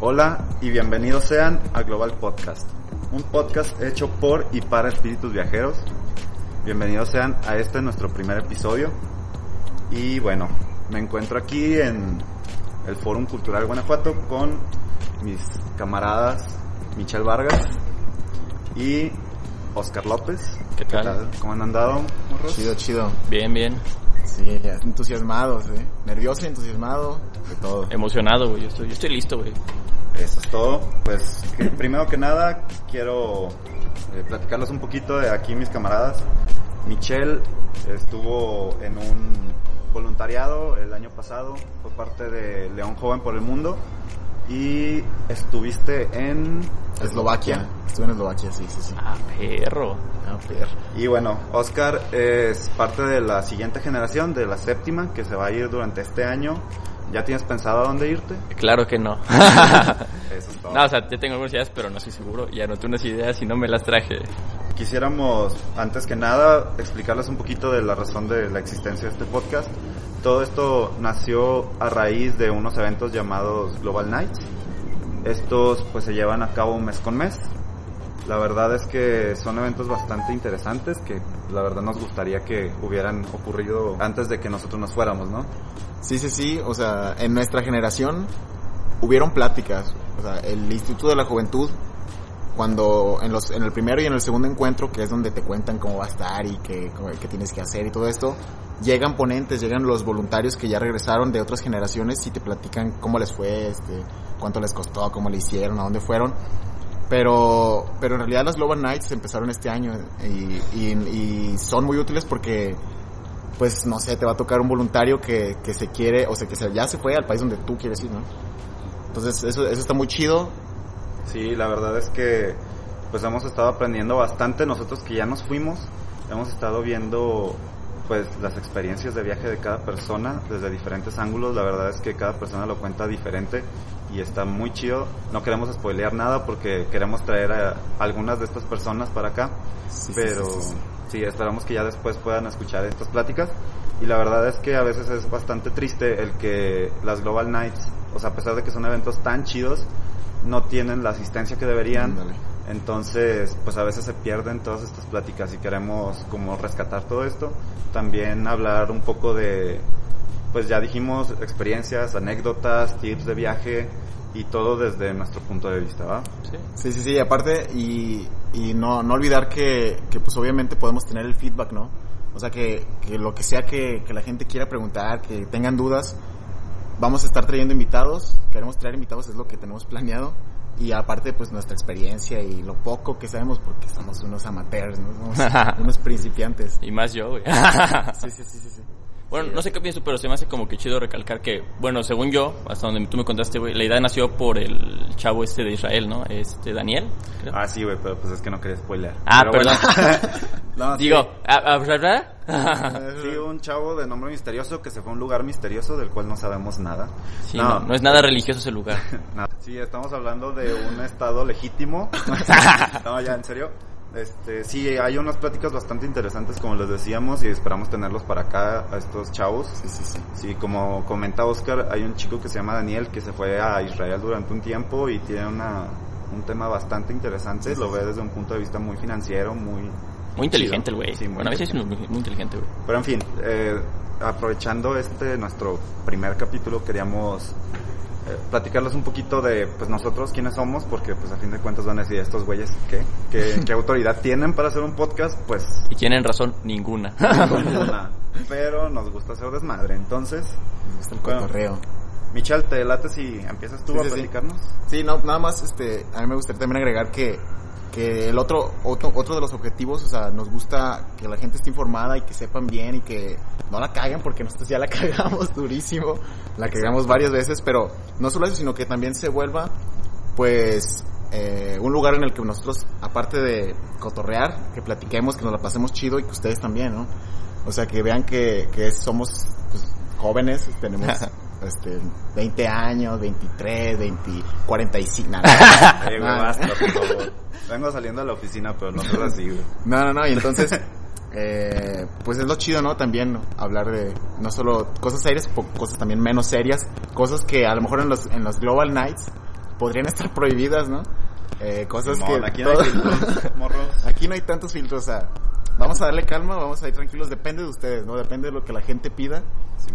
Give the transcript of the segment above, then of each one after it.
Hola y bienvenidos sean a Global Podcast, un podcast hecho por y para espíritus viajeros. Bienvenidos sean a este nuestro primer episodio. Y bueno, me encuentro aquí en el Fórum Cultural Guanajuato con mis camaradas Michelle Vargas y Oscar López. ¿Qué tal? ¿Cómo han andado, morros? Chido, chido. Bien, bien. Sí, entusiasmados, ¿eh? Nervioso y entusiasmado de todo. Emocionado, güey. Yo estoy, yo estoy listo, güey. Eso es todo. Pues que- primero que nada quiero eh, platicarles un poquito de aquí mis camaradas. Michelle estuvo en un voluntariado el año pasado, fue parte de León Joven por el Mundo y estuviste en Eslovaquia. Estuve en Eslovaquia, sí, sí, sí. Ah, perro. Ah, perro. Y bueno, Oscar es parte de la siguiente generación, de la séptima, que se va a ir durante este año. ¿Ya tienes pensado a dónde irte? Claro que no. Eso es todo. no, o sea, ya tengo algunas ideas, pero no estoy seguro. Y anoté unas ideas y no me las traje. Quisiéramos, antes que nada, explicarles un poquito de la razón de la existencia de este podcast. Todo esto nació a raíz de unos eventos llamados Global Nights. Estos pues se llevan a cabo mes con mes. La verdad es que son eventos bastante interesantes que la verdad nos gustaría que hubieran ocurrido antes de que nosotros nos fuéramos, ¿no? Sí, sí, sí. O sea, en nuestra generación hubieron pláticas. O sea, el Instituto de la Juventud, cuando en, los, en el primero y en el segundo encuentro, que es donde te cuentan cómo va a estar y qué, qué tienes que hacer y todo esto, llegan ponentes, llegan los voluntarios que ya regresaron de otras generaciones y te platican cómo les fue, este, cuánto les costó, cómo le hicieron, a dónde fueron. Pero, pero en realidad las Global Nights empezaron este año y, y, y son muy útiles porque, pues no sé, te va a tocar un voluntario que, que se quiere, o sea, que se, ya se fue al país donde tú quieres ir, ¿no? Entonces eso, eso está muy chido. Sí, la verdad es que pues hemos estado aprendiendo bastante. Nosotros que ya nos fuimos, hemos estado viendo pues las experiencias de viaje de cada persona desde diferentes ángulos, la verdad es que cada persona lo cuenta diferente y está muy chido, no queremos spoilear nada porque queremos traer a algunas de estas personas para acá, Sí, pero sí. sí, esperamos que ya después puedan escuchar estas pláticas. Y la verdad es que a veces es bastante triste el que las Global Nights, o sea, a pesar de que son eventos tan chidos, no tienen la asistencia que deberían. Ándale. Entonces, pues a veces se pierden todas estas pláticas y queremos como rescatar todo esto. También hablar un poco de, pues ya dijimos, experiencias, anécdotas, tips de viaje y todo desde nuestro punto de vista, ¿va? Sí. Sí, sí, sí, aparte, y, y no, no olvidar que, que pues obviamente podemos tener el feedback, ¿no? O sea, que, que lo que sea que, que la gente quiera preguntar, que tengan dudas, vamos a estar trayendo invitados, queremos traer invitados, es lo que tenemos planeado. Y aparte, pues nuestra experiencia y lo poco que sabemos, porque somos unos amateurs, ¿no? Somos unos principiantes. Y más yo, güey. Sí, sí, sí, sí. sí. Bueno, no sé qué pienso, pero se me hace como que chido recalcar que, bueno, según yo, hasta donde tú me contaste, güey, la idea nació por el chavo este de Israel, ¿no? Este, Daniel. creo. Ah, sí, güey, pero pues es que no quería spoiler. Ah, Pero bueno. perdón. No, sí. Digo, ah, ah, ¿verdad? Sí, un chavo de nombre misterioso que se fue a un lugar misterioso del cual no sabemos nada. Sí, no, no es nada religioso ese lugar. Nada. Sí, estamos hablando de un estado legítimo. no, ya, en serio. Este, sí, hay unas pláticas bastante interesantes, como les decíamos, y esperamos tenerlos para acá a estos chavos. Sí, sí, sí. Sí, como comenta Oscar, hay un chico que se llama Daniel que se fue a Israel durante un tiempo y tiene una, un tema bastante interesante. Sí, Lo ve desde un punto de vista muy financiero, muy... Muy inteligente el güey. Sí, bueno, a veces es muy, muy inteligente, güey. pero en fin, eh, aprovechando este nuestro primer capítulo, queríamos platicarles un poquito de pues nosotros quiénes somos, porque pues a fin de cuentas van a decir estos güeyes qué, qué, qué autoridad tienen para hacer un podcast, pues Y tienen razón, ninguna. ninguna. Pero nos gusta hacer desmadre, entonces, Me gusta el Bueno. cotorreo. Michelle, te late si empiezas tú Sí, a sí. platicarnos. Sí, no, nada más, este, a mí me gustaría también agregar que, que el otro, otro, otro de los objetivos, o sea, nos gusta que la gente esté informada y que sepan bien y que no la caguen porque nosotros ya la cagamos durísimo, la cagamos varias veces, pero no solo eso, sino que también se vuelva, pues, eh, un lugar en el que nosotros, aparte de cotorrear, que platiquemos, que nos la pasemos chido y que ustedes también, ¿no? O sea, que vean que, que somos pues, jóvenes, tenemos este, 20 años, 23, 20, 45, nada. Güey, basta, por favor. Vengo saliendo a la oficina, pero no solo así, güey. No, no, no, y entonces, eh, pues es lo chido, ¿no? También hablar de no solo cosas serias, cosas también menos serias, cosas que a lo mejor en los, en los Global Nights podrían estar prohibidas, ¿no? Eh, cosas Simón, que... aquí no hay filtros, morros. Aquí no hay tantos filtros, o sea, vamos a darle calma, vamos a ir tranquilos, depende de ustedes, ¿no? Depende de lo que la gente pida,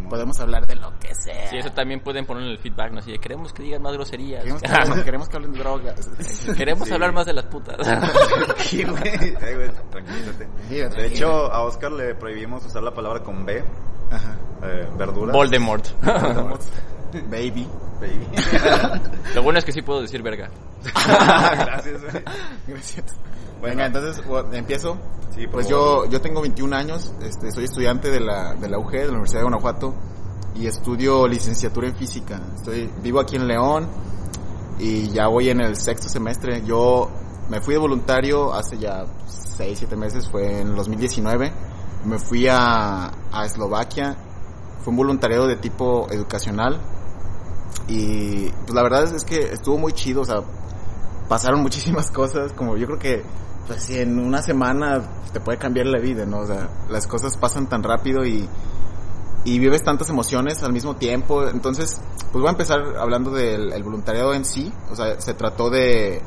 podemos hablar de lo que sea. Sí, eso también pueden poner en el feedback, ¿no? Así de, queremos que digan más groserías. Queremos que, hablen, queremos que hablen de drogas. Queremos Sí. hablar más de las putas. Sí, güey. Eh, güey, tranquilízate. De hecho, a Oscar le prohibimos usar la palabra con B, Ajá. eh, verdura. Voldemort. Baby. Baby. Lo bueno es que sí puedo decir verga. Gracias, güey. Gracias. Bueno. Venga, entonces empiezo. Sí, pues favor. yo, yo tengo 21 años, este, soy estudiante de la, de la UG, de la Universidad de Guanajuato, y estudio licenciatura en física. Estoy, vivo aquí en León y ya voy en el sexto semestre. Yo me fui de voluntario hace ya 6, 7 meses, fue en el 2019. Me fui a, a Eslovaquia, fue un voluntariado de tipo educacional y pues la verdad es que estuvo muy chido, o sea, pasaron muchísimas cosas, como yo creo que pues sí, en una semana te puede cambiar la vida, ¿no? O sea, las cosas pasan tan rápido y, y vives tantas emociones al mismo tiempo. Entonces, pues voy a empezar hablando del el voluntariado en sí. O sea, se trató de,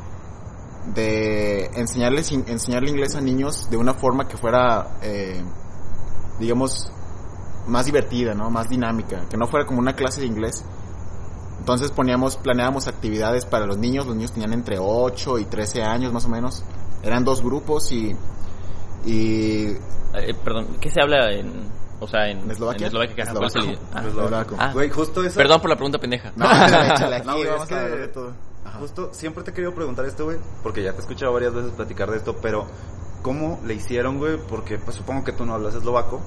de enseñarles, enseñarle inglés a niños de una forma que fuera, eh, digamos, más divertida, ¿no? Más dinámica, que no fuera como una clase de inglés. Entonces poníamos, planeábamos actividades para los niños, los niños tenían entre 8 y 13 años más o menos. Eran dos grupos y, y Eh, perdón, ¿qué se habla en... O sea, en, ¿En Eslovaquia? en Eslovaquia, ¿cuál es el- Eslovaco. ah, Eslovaco. Ah. Güey, justo eso. Perdón por la pregunta pendeja. No, échale, aquí No, güey, vamos es que- a hablar de todo. Ajá. Justo siempre te he querido preguntar esto, güey, porque ya te he escuchado varias veces platicar de esto, pero ¿cómo le hicieron, güey? Porque pues supongo que tú no hablas eslovaco.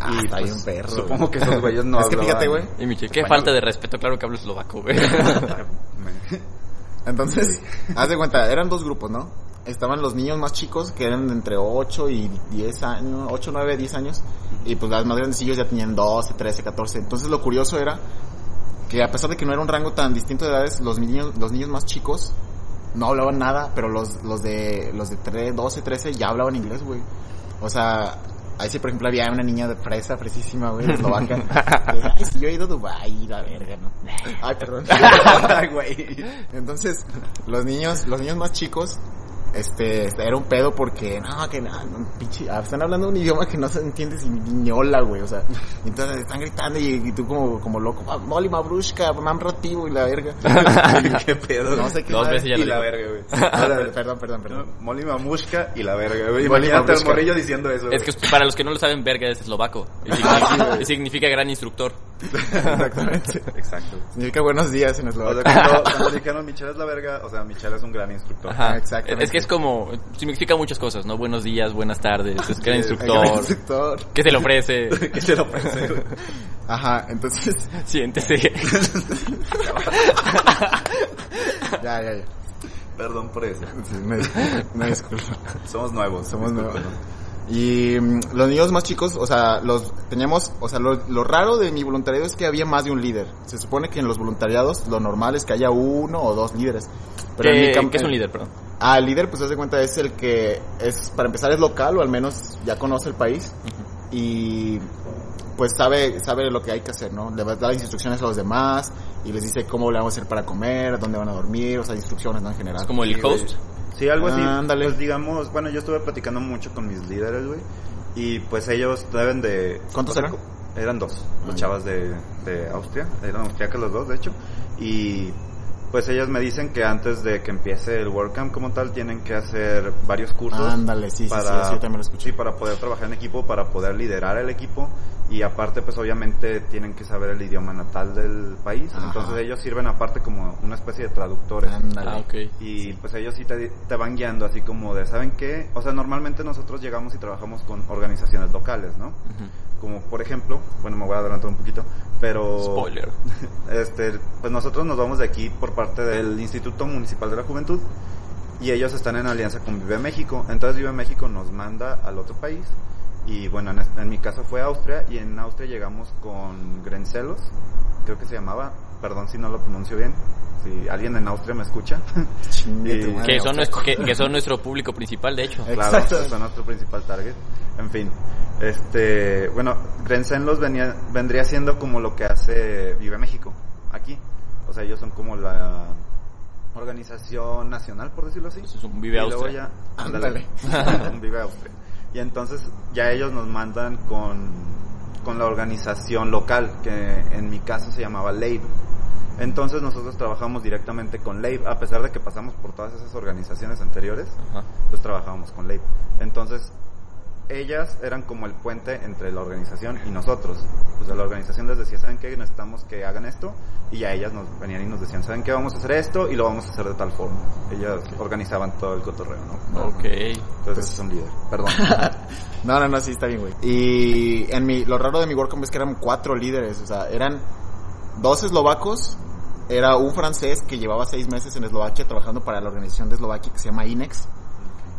Ah, y está pues, bien perro, Supongo güey. que esos güeyes no Es que fíjate, güey. Y Michelle, qué falta de respeto, claro que hablo eslovaco, güey. Entonces, haz de cuenta, eran dos grupos, ¿no? Estaban los niños más chicos, que eran de entre 8 y 10 años, 8, 9, 10 años, y pues las más grandecillos ya tenían 12, 13, 14. Entonces lo curioso era que a pesar de que no era un rango tan distinto de edades, los niños, los niños más chicos no hablaban nada, pero los, los de, los de 3, 12, 13 ya hablaban inglés, güey. O sea, ahí sí, por ejemplo, había una niña de fresa, fresísima, güey, de eslovaca. Ay, si yo he ido a Dubái, la verga, ¿no? Ay, perdón. Güey. Entonces, los niños, los niños más chicos, este, este, era un pedo porque, no, que no, no, pinche, ah, están hablando un idioma que no se entiende sin niñola, güey, o sea, entonces están gritando y, y tú como, como loco, "Ah, Molly Mabrushka, mam rativo y la verga. qué pedo. No sé qué Dos veces ya y la verga, güey. Perdón, perdón, perdón, perdón. Molly Mamushka y la verga, güey. Imagínate al morrillo diciendo eso. Es que para los que no lo saben, verga es eslovaco. Y Ah, significa, sí, güey. y significa gran instructor. Exactamente. Exacto. Significa buenos días en O sea, eslovaco. cuando, cuando dijeron Michelle es la verga, o sea, Michelle es un gran instructor. Ajá. exactamente. Es que es como, significa muchas cosas, ¿no? Buenos días, buenas tardes, es gran El instructor. gran instructor. ¿Qué se le ofrece? que se lo pensé, güey. Ajá, entonces, Siéntese. ya, ya, ya. Perdón por eso. Sí, me, me disculpo. Somos nuevos. Somos nuevos. Y mm, los niños más chicos, o sea, los teníamos, o sea, lo, lo raro de mi voluntariado es que había más de un líder. Se supone que en los voluntariados lo normal es que haya uno o dos líderes. Pero en mi ¿Qué, cam- qué es un líder, perdón? Ah, el líder, pues haz de cuenta, es el que es, para empezar, es local o al menos ya conoce el país y pues sabe, sabe lo que hay que hacer, ¿no? Le va a dar las instrucciones a los demás y les dice cómo le vamos a hacer para comer, dónde van a dormir, o sea, instrucciones, ¿no? En general. Es como el host. Sí, algo así. Ándale. Pues digamos, bueno, yo estuve platicando mucho con mis líderes, güey. Y pues ellos deben de... ¿Cuántos sea, eran? Eran dos. Ah, Los chavas de, de Austria. Eran austriacas los dos, de hecho. Y pues ellos me dicen que antes de que empiece el WordCamp como tal, tienen que hacer varios cursos. Ándale, sí, sí, para, sí, sí, yo también lo escuché. sí, para poder trabajar en equipo, para poder liderar el equipo y aparte pues obviamente tienen que saber el idioma natal del país, Ajá. entonces ellos sirven aparte como una especie de traductores. Ándale. Ah, ok. Y pues ellos sí te, te van guiando así como de, ¿saben qué? O sea, normalmente nosotros llegamos y trabajamos con organizaciones locales, ¿no? Como por ejemplo, bueno, me voy a adelantar un poquito, pero... Spoiler. Este, pues nosotros nos vamos de aquí por parte del Instituto Municipal de la Juventud y ellos están en alianza con Vive México. Entonces Vive México nos manda al otro país y bueno, en, mi caso fue Austria y en Austria llegamos con Grencelos creo que se llamaba, perdón si no lo pronuncio bien, si alguien en Austria me escucha. Y- Que son, nuestro, que, que son nuestro público principal, de hecho. Claro, es nuestro principal target. En fin, este, bueno, Grenzenlos venía, vendría siendo como lo que hace Vive México, aquí. O sea, ellos son como la organización nacional, por decirlo así. Eso es un Vive Y Austria. ya- Ándale. un Vive Austria. Y entonces ya ellos nos mandan con, con la organización local, que en mi caso se llamaba LABE. Entonces nosotros trabajamos directamente con LABE, a pesar de que pasamos por todas esas organizaciones anteriores, Ajá. pues trabajábamos con LABE. Entonces, ellas eran como el puente entre la organización y nosotros. O sea, la organización les decía, ¿saben qué? Necesitamos que hagan esto. Y ya ellas nos venían y nos decían, ¿saben qué? Vamos a hacer esto y lo vamos a hacer de tal forma. Ellas organizaban todo el cotorreo, ¿no? Ok. Entonces es un líder. Perdón. No, no, no, sí, está bien, güey. Y en mi, lo raro de mi WordCamp es que eran cuatro líderes, o sea, eran dos eslovacos, era un francés que llevaba seis meses en Eslovaquia trabajando para la organización de Eslovaquia que se llama INEX,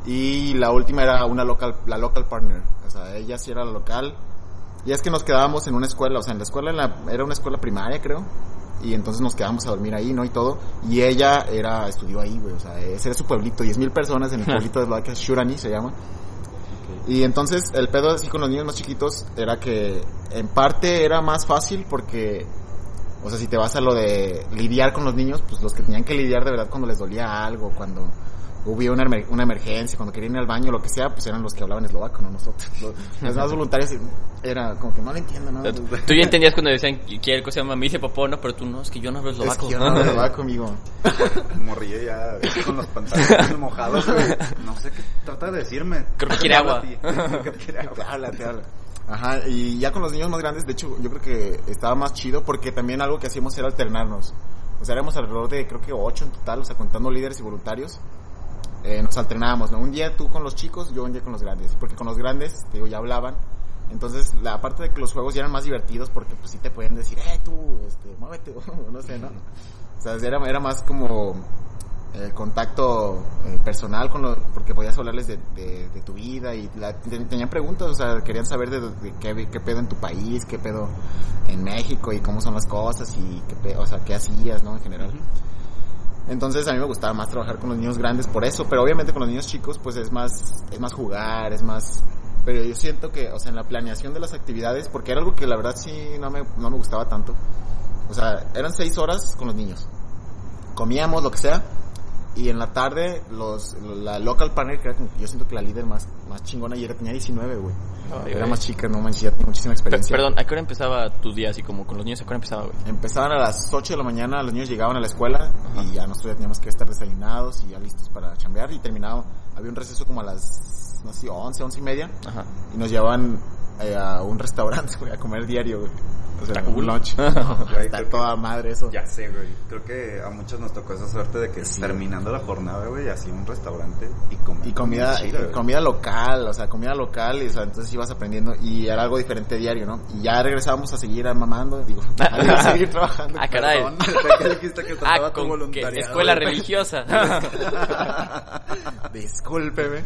y la última era una local, la local partner, o sea, ella sí era la local, y es que nos quedábamos en una escuela, o sea, en la escuela en la- era una escuela primaria, creo, y entonces nos quedamos a dormir ahí, ¿no? Y todo, y ella era, estudió ahí, güey, o sea, ese era su pueblito, 10.000 personas en el pueblito de Eslovaquia, Shurani se llama, y entonces el pedo así con los niños más chiquitos era que en parte era más fácil porque, o sea, si te vas a lo de lidiar con los niños, pues los que tenían que lidiar de verdad cuando les dolía algo, cuando hubo una, emer- una emergencia, cuando querían ir al baño, lo que sea, pues eran los que hablaban eslovaco, no nosotros. Los, los más voluntarios era como que no lo entiendo, ¿no? Tú ya entendías cuando decían que quiere cosa se llama me dice popó, no, pero tú no, es que yo no hablo Es eslovaco. que yo no hablo eslovaco, amigo. Morrillo ya con los pantalones mojados. güey. No sé qué trata de decirme. Creo que quiere agua. Creo que quiere agua. Te habla, te habla. Ajá, y ya con los niños más grandes, de hecho, yo creo que estaba más chido porque también algo que hacíamos era alternarnos. O sea, éramos alrededor de, creo que ocho en total, o sea, contando líderes y voluntarios. Eh, nos alternábamos, ¿no? Un día tú con los chicos, yo un día con los grandes. Porque con los grandes, te digo, ya hablaban. Entonces, la parte de que los juegos ya eran más divertidos porque pues sí te pueden decir, eh, tú, este, muévete, no sé, ¿no? O sea, era, era más como el contacto eh, personal con lo, porque podías hablarles de, de, tu vida y tenían preguntas, o sea, querían saber de, de qué, qué pedo en tu país, qué pedo en México y cómo son las cosas y qué pe- o sea, qué hacías, ¿no? En general. Entonces a mí me gustaba más trabajar con los niños grandes por eso, pero obviamente con los niños chicos pues es más, es más jugar, es más, pero yo siento que, o sea, en la planeación de las actividades, porque era algo que la verdad sí no me, no me gustaba tanto, o sea, eran seis horas con los niños, comíamos lo que sea, y en la tarde los, la local partner, que era como que yo siento que la líder más, más chingona y era, tenía 19, güey, Ay, era güey. más chica, no manches, ya tenía muchísima Pe- experiencia. Perdón, ¿a qué hora empezaba tu día así como con los niños? ¿A qué hora empezaba, güey? Empezaban a las 8 de la mañana, los niños llegaban a la escuela y ya nosotros ya teníamos que estar desayunados y ya listos para chambear y terminaba, había un receso como a las, no sé, 11, 11 y media Ajá. y nos llevaban eh, a un restaurante, güey, a comer diario, güey. O sea, Está cool. un lunch. Güey, Está que- toda madre eso. Ya sé, güey. Creo que a muchos nos tocó esa suerte de que terminando la jornada, güey, así un restaurante y comer. Y comida, chida, comida local, o sea, comida local, y o sea, entonces ibas aprendiendo y era algo diferente diario, ¿no? Y ya regresábamos a seguir mamando, digo, a seguir trabajando. Ah, caray. perdón. ¿Qué dijiste que trataba Ah, con que escuela religiosa. Discúlpeme.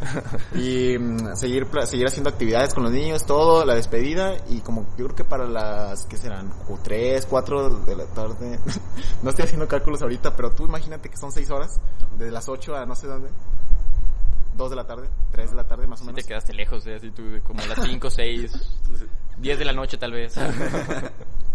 Y mm, seguir, seguir haciendo actividades con los niños, todo, la despedida y como yo creo que para las, ¿qué serán? Como 3, 4 de la tarde. no estoy haciendo cálculos ahorita, pero tú imagínate que son 6 horas, de las 8 a no sé dónde. 2 de la tarde, 3 de la tarde más o Sí menos. te quedaste lejos, ¿eh? Así tú, como a las 5, 6, 10 de la noche tal vez.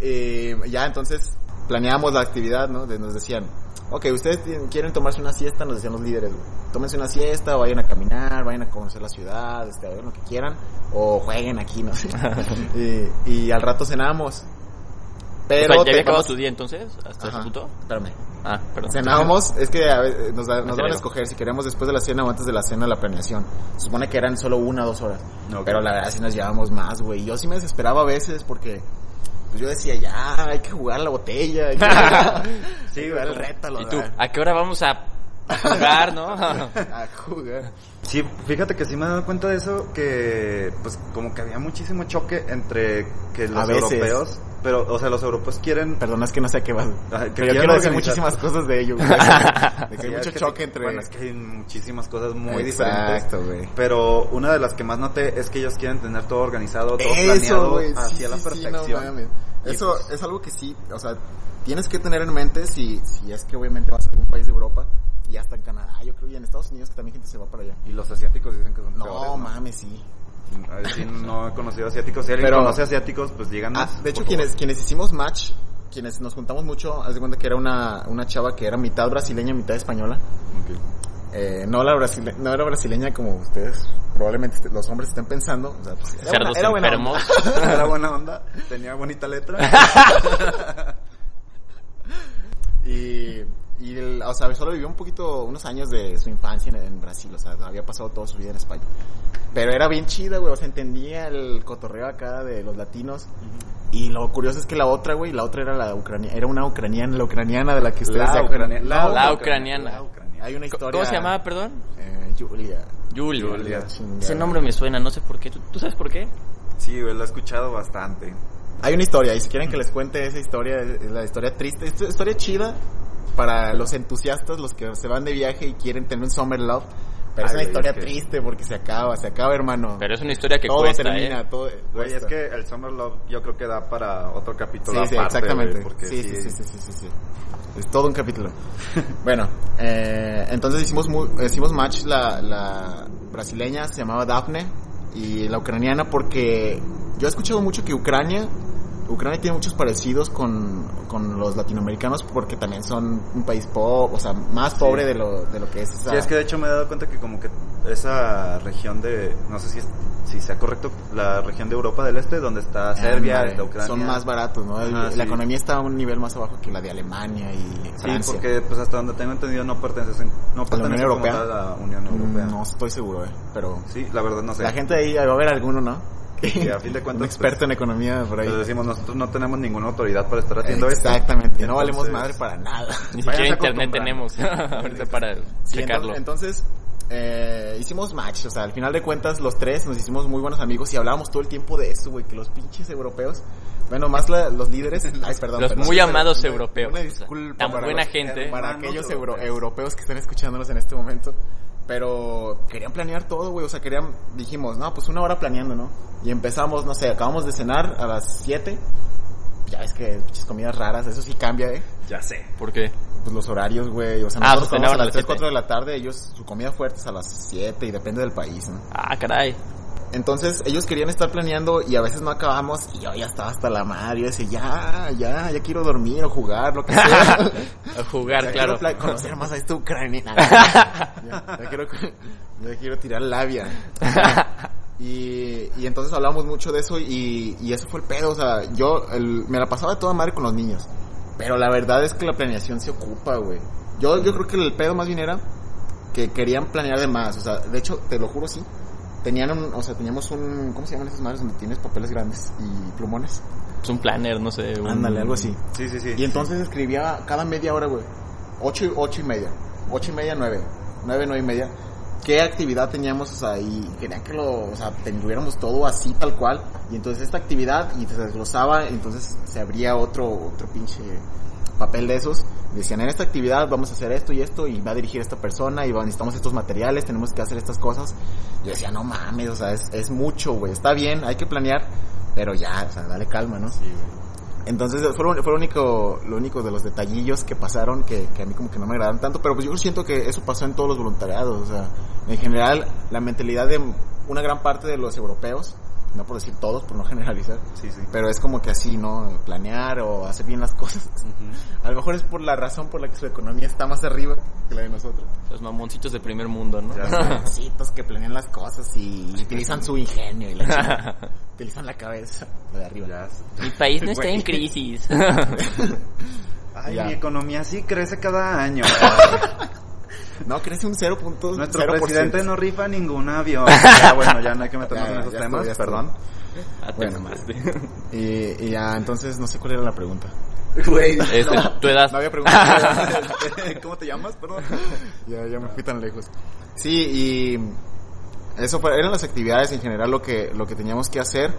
Eh, ya entonces planeamos la actividad, ¿no? De- nos decían, ok, ustedes quieren tomarse una siesta, nos decían los líderes, güey. tómense una siesta, o vayan a caminar, vayan a conocer la ciudad, este, hagan lo que quieran, o jueguen aquí, no sé. y, y al rato cenamos. Pero O sea, ¿Ya había acabado teníamos- tu día entonces? ¿Hasta Ajá. ese punto? Espérame. Ah, perdón. Cenábamos, es que a veces nos, da- nos daban Acelero. a escoger si queremos después de la cena o antes de la cena la planeación. Se supone que eran solo una o dos horas. Ok. Pero la verdad sí nos llevamos más, güey. Yo sí me desesperaba a veces porque pues yo decía, ya, hay que jugar la botella. Hay que Sí, jugar el güey. rétalo. ¿Y tú? ¿A qué hora vamos a jugar, no? A jugar. Sí, fíjate que sí me he dado cuenta de eso, que pues como que había muchísimo choque entre que A los veces. europeos pero, o sea, los europeos quieren... Perdona, es que no sé a qué vas. Pero yo quiero decir muchísimas cosas de ello, güey. De que hay mucho es que choque sí, entre... Bueno, es que hay muchísimas cosas muy diferentes. Exacto, güey. Pero una de las que más noté es que ellos quieren tener todo organizado, todo Eso, planeado güey. hacia sí, la sí, perfección. no Eso pues- es algo que sí, o sea, tienes que tener en mente si, si es que obviamente vas a algún país de Europa y hasta en Canadá, yo creo, y en Estados Unidos que también gente se va para allá. Y los asiáticos dicen que son No, peores, mames, sí. Ahí sí no he conocido asiáticos. Si alguien Pero- conoce asiáticos, pues díganos. Ah, de hecho, favor. quienes, quienes hicimos match, quienes nos juntamos mucho, haz de cuenta que era una, una chava que era mitad brasileña, mitad española. Ok. Eh, no, la brasile no era brasileña como ustedes probablemente los hombres estén pensando. O sea, pues, era buena- era buena enfermos. onda. Era buena onda, tenía bonita letra. Y, y el- o sea, solo vivió un poquito, unos años de su infancia en, en Brasil, o sea, había pasado toda su vida en España. Pero era bien chida, güey, o sea, entendía el cotorreo acá de los latinos. Y lo curioso es que la otra, güey, la otra era la ucraniana, era una ucraniana, la ucraniana de la que ustedes La ya acuerdan. ucrania- La ucraniana. La ucraniana. Hay una historia. ¿Cómo se llamaba, perdón? Eh, Julia. Julia. Julia. Ese nombre me suena, no sé por qué. ¿Tú, tú sabes por qué? Sí, güey, lo he escuchado bastante. Hay una historia, y si quieren que les cuente esa historia, la historia triste, historia chida para los entusiastas, los que se van de viaje y quieren tener un summer love. Pero es Ay, una güey, historia es que- triste porque se acaba, se acaba, hermano. Pero es una historia que todo cuesta, termina, ¿eh? todo Güey, es que el Summer Love yo creo que da para otro capítulo Sí, sí, aparte, exactamente. güey, porque sí, sí, sí, sí, sí, sí, sí. Es todo un capítulo. bueno, eh, entonces hicimos mu- hicimos match la, la brasileña se llamaba Daphne y la ucraniana porque yo he escuchado mucho que Ucrania Ucrania tiene muchos parecidos con, con los latinoamericanos porque también son un país pobre, o sea, más pobre de lo de lo que es esa Sí, es que de hecho me he dado cuenta que como que esa región de, no sé si, es- si sea correcto, la región de Europa del Este, donde está Serbia, Ándale, está Ucrania. son más baratos, ¿no? El- sí. La economía está a un nivel más abajo que la de Alemania y Sí, Francia. porque pues hasta donde tengo entendido no pertenecen, no ¿A la pertenecen a la Unión Europea. No estoy seguro, eh, pero Sí, la verdad no sé. la gente de ahí va a haber alguno, ¿no? Que a fin de cuentas, un experto pues, en economía por ahí. Les decimos, nosotros no tenemos ninguna autoridad para estar haciendo esto. Exactamente, no valemos madre para nada. Ni siquiera internet tenemos ahorita para Sí, checarlo. entonces, eh, hicimos match, o sea, al final de cuentas los tres nos hicimos muy buenos amigos y hablábamos todo el tiempo de esto, güey, que los pinches europeos, bueno, más la- los líderes, ay, perdón, Los perdón. muy amados Una- europeos. Una o sea, disculpa tan buena los- gente. para aquellos euro- europeos. europeos que están escuchándonos en este momento. Pero querían planear todo, güey. O sea, querían, dijimos, no, pues una hora planeando, ¿no? Y empezamos, no sé, acabamos de cenar a las 7. Ya ves que pinches comidas raras, eso sí cambia, ¿eh? Ya sé. ¿Por qué? Pues los horarios, güey. O sea, Ah, nosotros pues a las las 3, 7. 4 de la tarde. Ellos, su comida fuerte es a las 7 y depende del país, ¿no? Ah, caray. Entonces, ellos querían estar planeando y a veces no acabamos y yo ya estaba hasta la madre. Yo decía, ya, ya, ya quiero dormir o jugar, lo que sea. Jugar, Ya claro. quiero conocer más a esta ucraniana. ya, ya quiero, ya quiero tirar labia. Y, y entonces hablamos mucho de eso y, y eso fue el pedo. O sea, yo el- me la pasaba de toda madre con los niños. Pero la verdad es que la planeación se ocupa, güey. Yo, yo creo que el pedo más bien era que querían planear de más. O sea, de hecho, te lo juro, sí. Tenían un, o sea, teníamos un, ¿cómo se llaman esas madres donde tienes papeles grandes y plumones? Es un planner, no sé. un- Ándale, algo así. Sí, sí, sí. Y entonces escribía cada media hora, güey. Ocho, y- ocho y media. Ocho y media, nueve. Nueve, nueve y media. ¿Qué actividad teníamos? O sea, y querían que lo, o sea, tuviéramos todo así, tal cual. Y entonces esta actividad, y se desglosaba, entonces se abría otro, otro pinche papel de esos. Decían, en esta actividad vamos a hacer esto y esto, y va a dirigir esta persona, y va, necesitamos estos materiales, tenemos que hacer estas cosas. Yo decía, no mames, o sea, es, es mucho, güey. Está bien, hay que planear, pero ya, o sea, dale calma, ¿no? Sí, güey. Entonces fue, fue lo único, lo único de los detallillos que pasaron que, que a mí como que no me agradan tanto, pero pues yo siento que eso pasó en todos los voluntariados, o sea, en general la mentalidad de una gran parte de los europeos, no por decir todos, por no generalizar, Sí, sí. pero es como que así, ¿no? Planear o hacer bien las cosas. A lo mejor es por la razón por la que su economía está más arriba que la de nosotros. Los mamoncitos de primer mundo, ¿no? Ya sé. Jovencitos que planean las cosas y utilizan su ingenio y la utilizan la cabeza la de arriba. Ya. Mi país no está en crisis. Ay, Ya. mi economía sí crece cada año. No, crece un 0.0%. Nuestro presidente no rifa ningún avión. Ya, bueno, ya no hay que meternos Ya, en esos ya temas, estuvo. perdón. Ah, Bueno. Y, y ya, entonces no sé cuál era la pregunta. Güey. Este, tu edad. No había pregunta. ¿Cómo te llamas? Perdón. ya, ya me fui tan lejos. Sí, y Eso fue- eran las actividades en general lo que, lo que teníamos que hacer.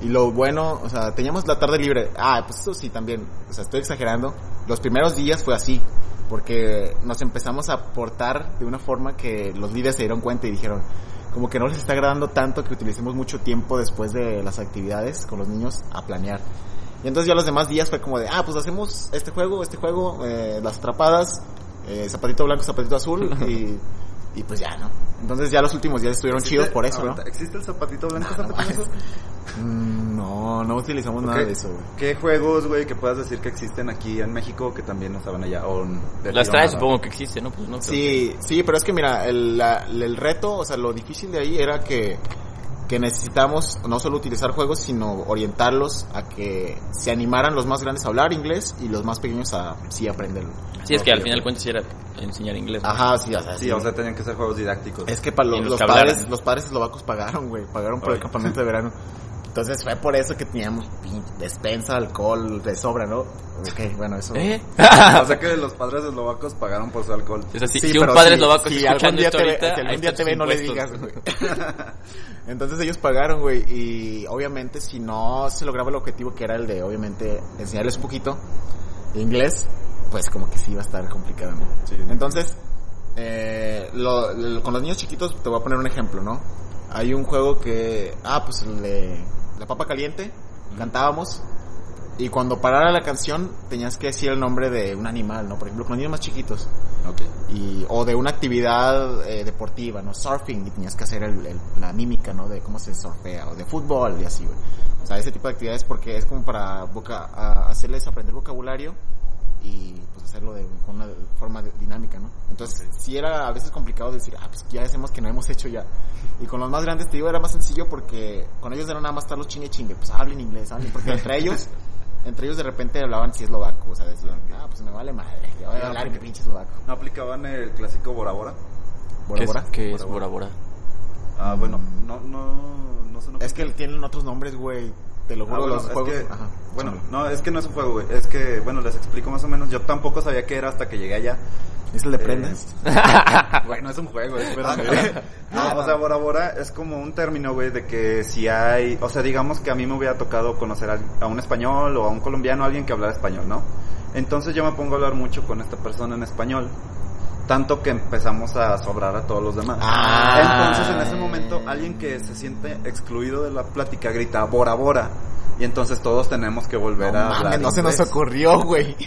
Y lo bueno, o sea, teníamos la tarde libre. Ah, pues eso sí también, o sea, estoy exagerando. Los primeros días fue así, porque nos empezamos a portar de una forma que los líderes se dieron cuenta y dijeron, como que no les está agradando tanto que utilicemos mucho tiempo después de las actividades con los niños a planear. Y entonces ya los demás días fue como de, ah, pues hacemos este juego, este juego, eh, las atrapadas, eh, zapatito blanco, zapatito azul y, y pues ya, ¿no? Entonces ya los últimos días estuvieron chidos por eso, ¿no? ¿Existe el zapatito blanco, No, zapatito? Mm, no, no utilizamos nada de eso, güey. ¿Qué juegos, güey, que puedas decir que existen aquí en México que también no estaban allá? O Las traes, supongo que existe, ¿no? Pues no. creo Sí, sí, pero es que mira, el, la- el reto, o sea, lo difícil de ahí era que, que necesitamos no solo utilizar juegos, sino orientarlos a que se animaran los más grandes a hablar inglés y los más pequeños a sí aprenderlo. Sí, es que al final cuentas era enseñar inglés. ¿no? Ajá, sí, o sea, Sí, o sea, tenían que ser juegos didácticos. Es que para los, los padres, los padres eslovacos pagaron, güey, pagaron por el campamento de verano. Entonces fue por eso que teníamos pin- despensa, alcohol, de sobra, ¿no? Ok, bueno, eso. ¿Eh? o sea que los padres eslovacos pagaron por su alcohol. O sea, si, Sí, si un padre si- eslovaco si algún día te ve- ahorita, si algún día te ve, no le digas, güey. Entonces ellos pagaron, güey, y obviamente si no se lograba el objetivo que era el de, obviamente, enseñarles un poquito de inglés, pues como que sí iba a estar complicado, ¿no? Sí. Entonces, eh, lo- lo- con los niños chiquitos te voy a poner un ejemplo, ¿no? Hay un juego que, ah, pues el de la papa caliente, cantábamos, y cuando parara la canción tenías que decir el nombre de un animal, ¿no? Por ejemplo, con niños más chiquitos Ok. y o de una actividad eh, deportiva, ¿no? Surfing y tenías que hacer el- el- la mímica, ¿no? De cómo se surfea o de fútbol y así, güey. O sea, ese tipo de actividades porque es como para boca, a- hacerles aprender vocabulario y pues hacerlo de con una forma de- dinámica, ¿no? Entonces, sí era a veces complicado decir, ah, pues ya hacemos que no hemos hecho ya. Y con los más grandes, te digo, era más sencillo porque con ellos era nada más estar los chingue chingue, pues hablen inglés, hablen, porque entre ellos, entre ellos de repente hablaban si eslovaco, o sea, decían, ah, pues me vale madre, yo voy a hablar que pinche eslovaco. ¿No aplicaban el clásico Bora Bora? Bora ¿Qué Bora. es, qué es Bora Bora Bora? Ah, bueno, no, no, no sé. Es que tienen otros nombres, güey. Te lo Ah, juro, bueno, los es juegos. que- Ajá. bueno, no, es que no es un juego, güey. Es que, bueno, les explico más o menos. Yo tampoco sabía qué era hasta que llegué allá. ¿Es el de Eh, prendas? Bueno, es un juego, espérame. Ah, No, o sea, Bora Bora es como un término, güey, de que si hay, o sea, digamos que a mí me hubiera tocado conocer a, a un español o a un colombiano, alguien que hablara español, ¿no? Entonces yo me pongo a hablar mucho con esta persona en español, tanto que empezamos a sobrar a todos los demás. Ah. Entonces en ese momento alguien que se siente excluido de la plática grita Bora Bora. Y entonces todos tenemos que volver No a mames, hablar no se nos ocurrió, güey.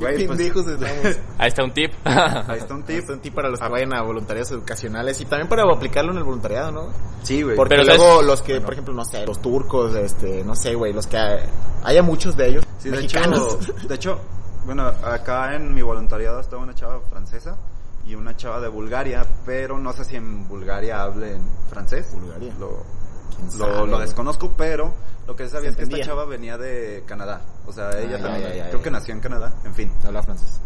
Güey, Qué pues- estamos. Ahí está un tip. Ahí está un Tip. un tip para los que vayan a voluntariados educacionales y también para aplicarlo en el voluntariado, ¿no? Sí, güey. Porque Pero, luego ¿sabes? los que, por ejemplo, no sé, los turcos, este, no sé, güey, los que hay- haya muchos de ellos, Sí, de hecho, de hecho, bueno, acá en mi voluntariado estaba una chava francesa y una chava de Bulgaria, pero no sé si en Bulgaria hablen francés. Bulgaria. Lo, ¿Quién lo, lo desconozco, pero lo que sabía es que esta chava venía de Canadá. O sea, ella también, creo que nació en Canadá. En fin, Habla francés.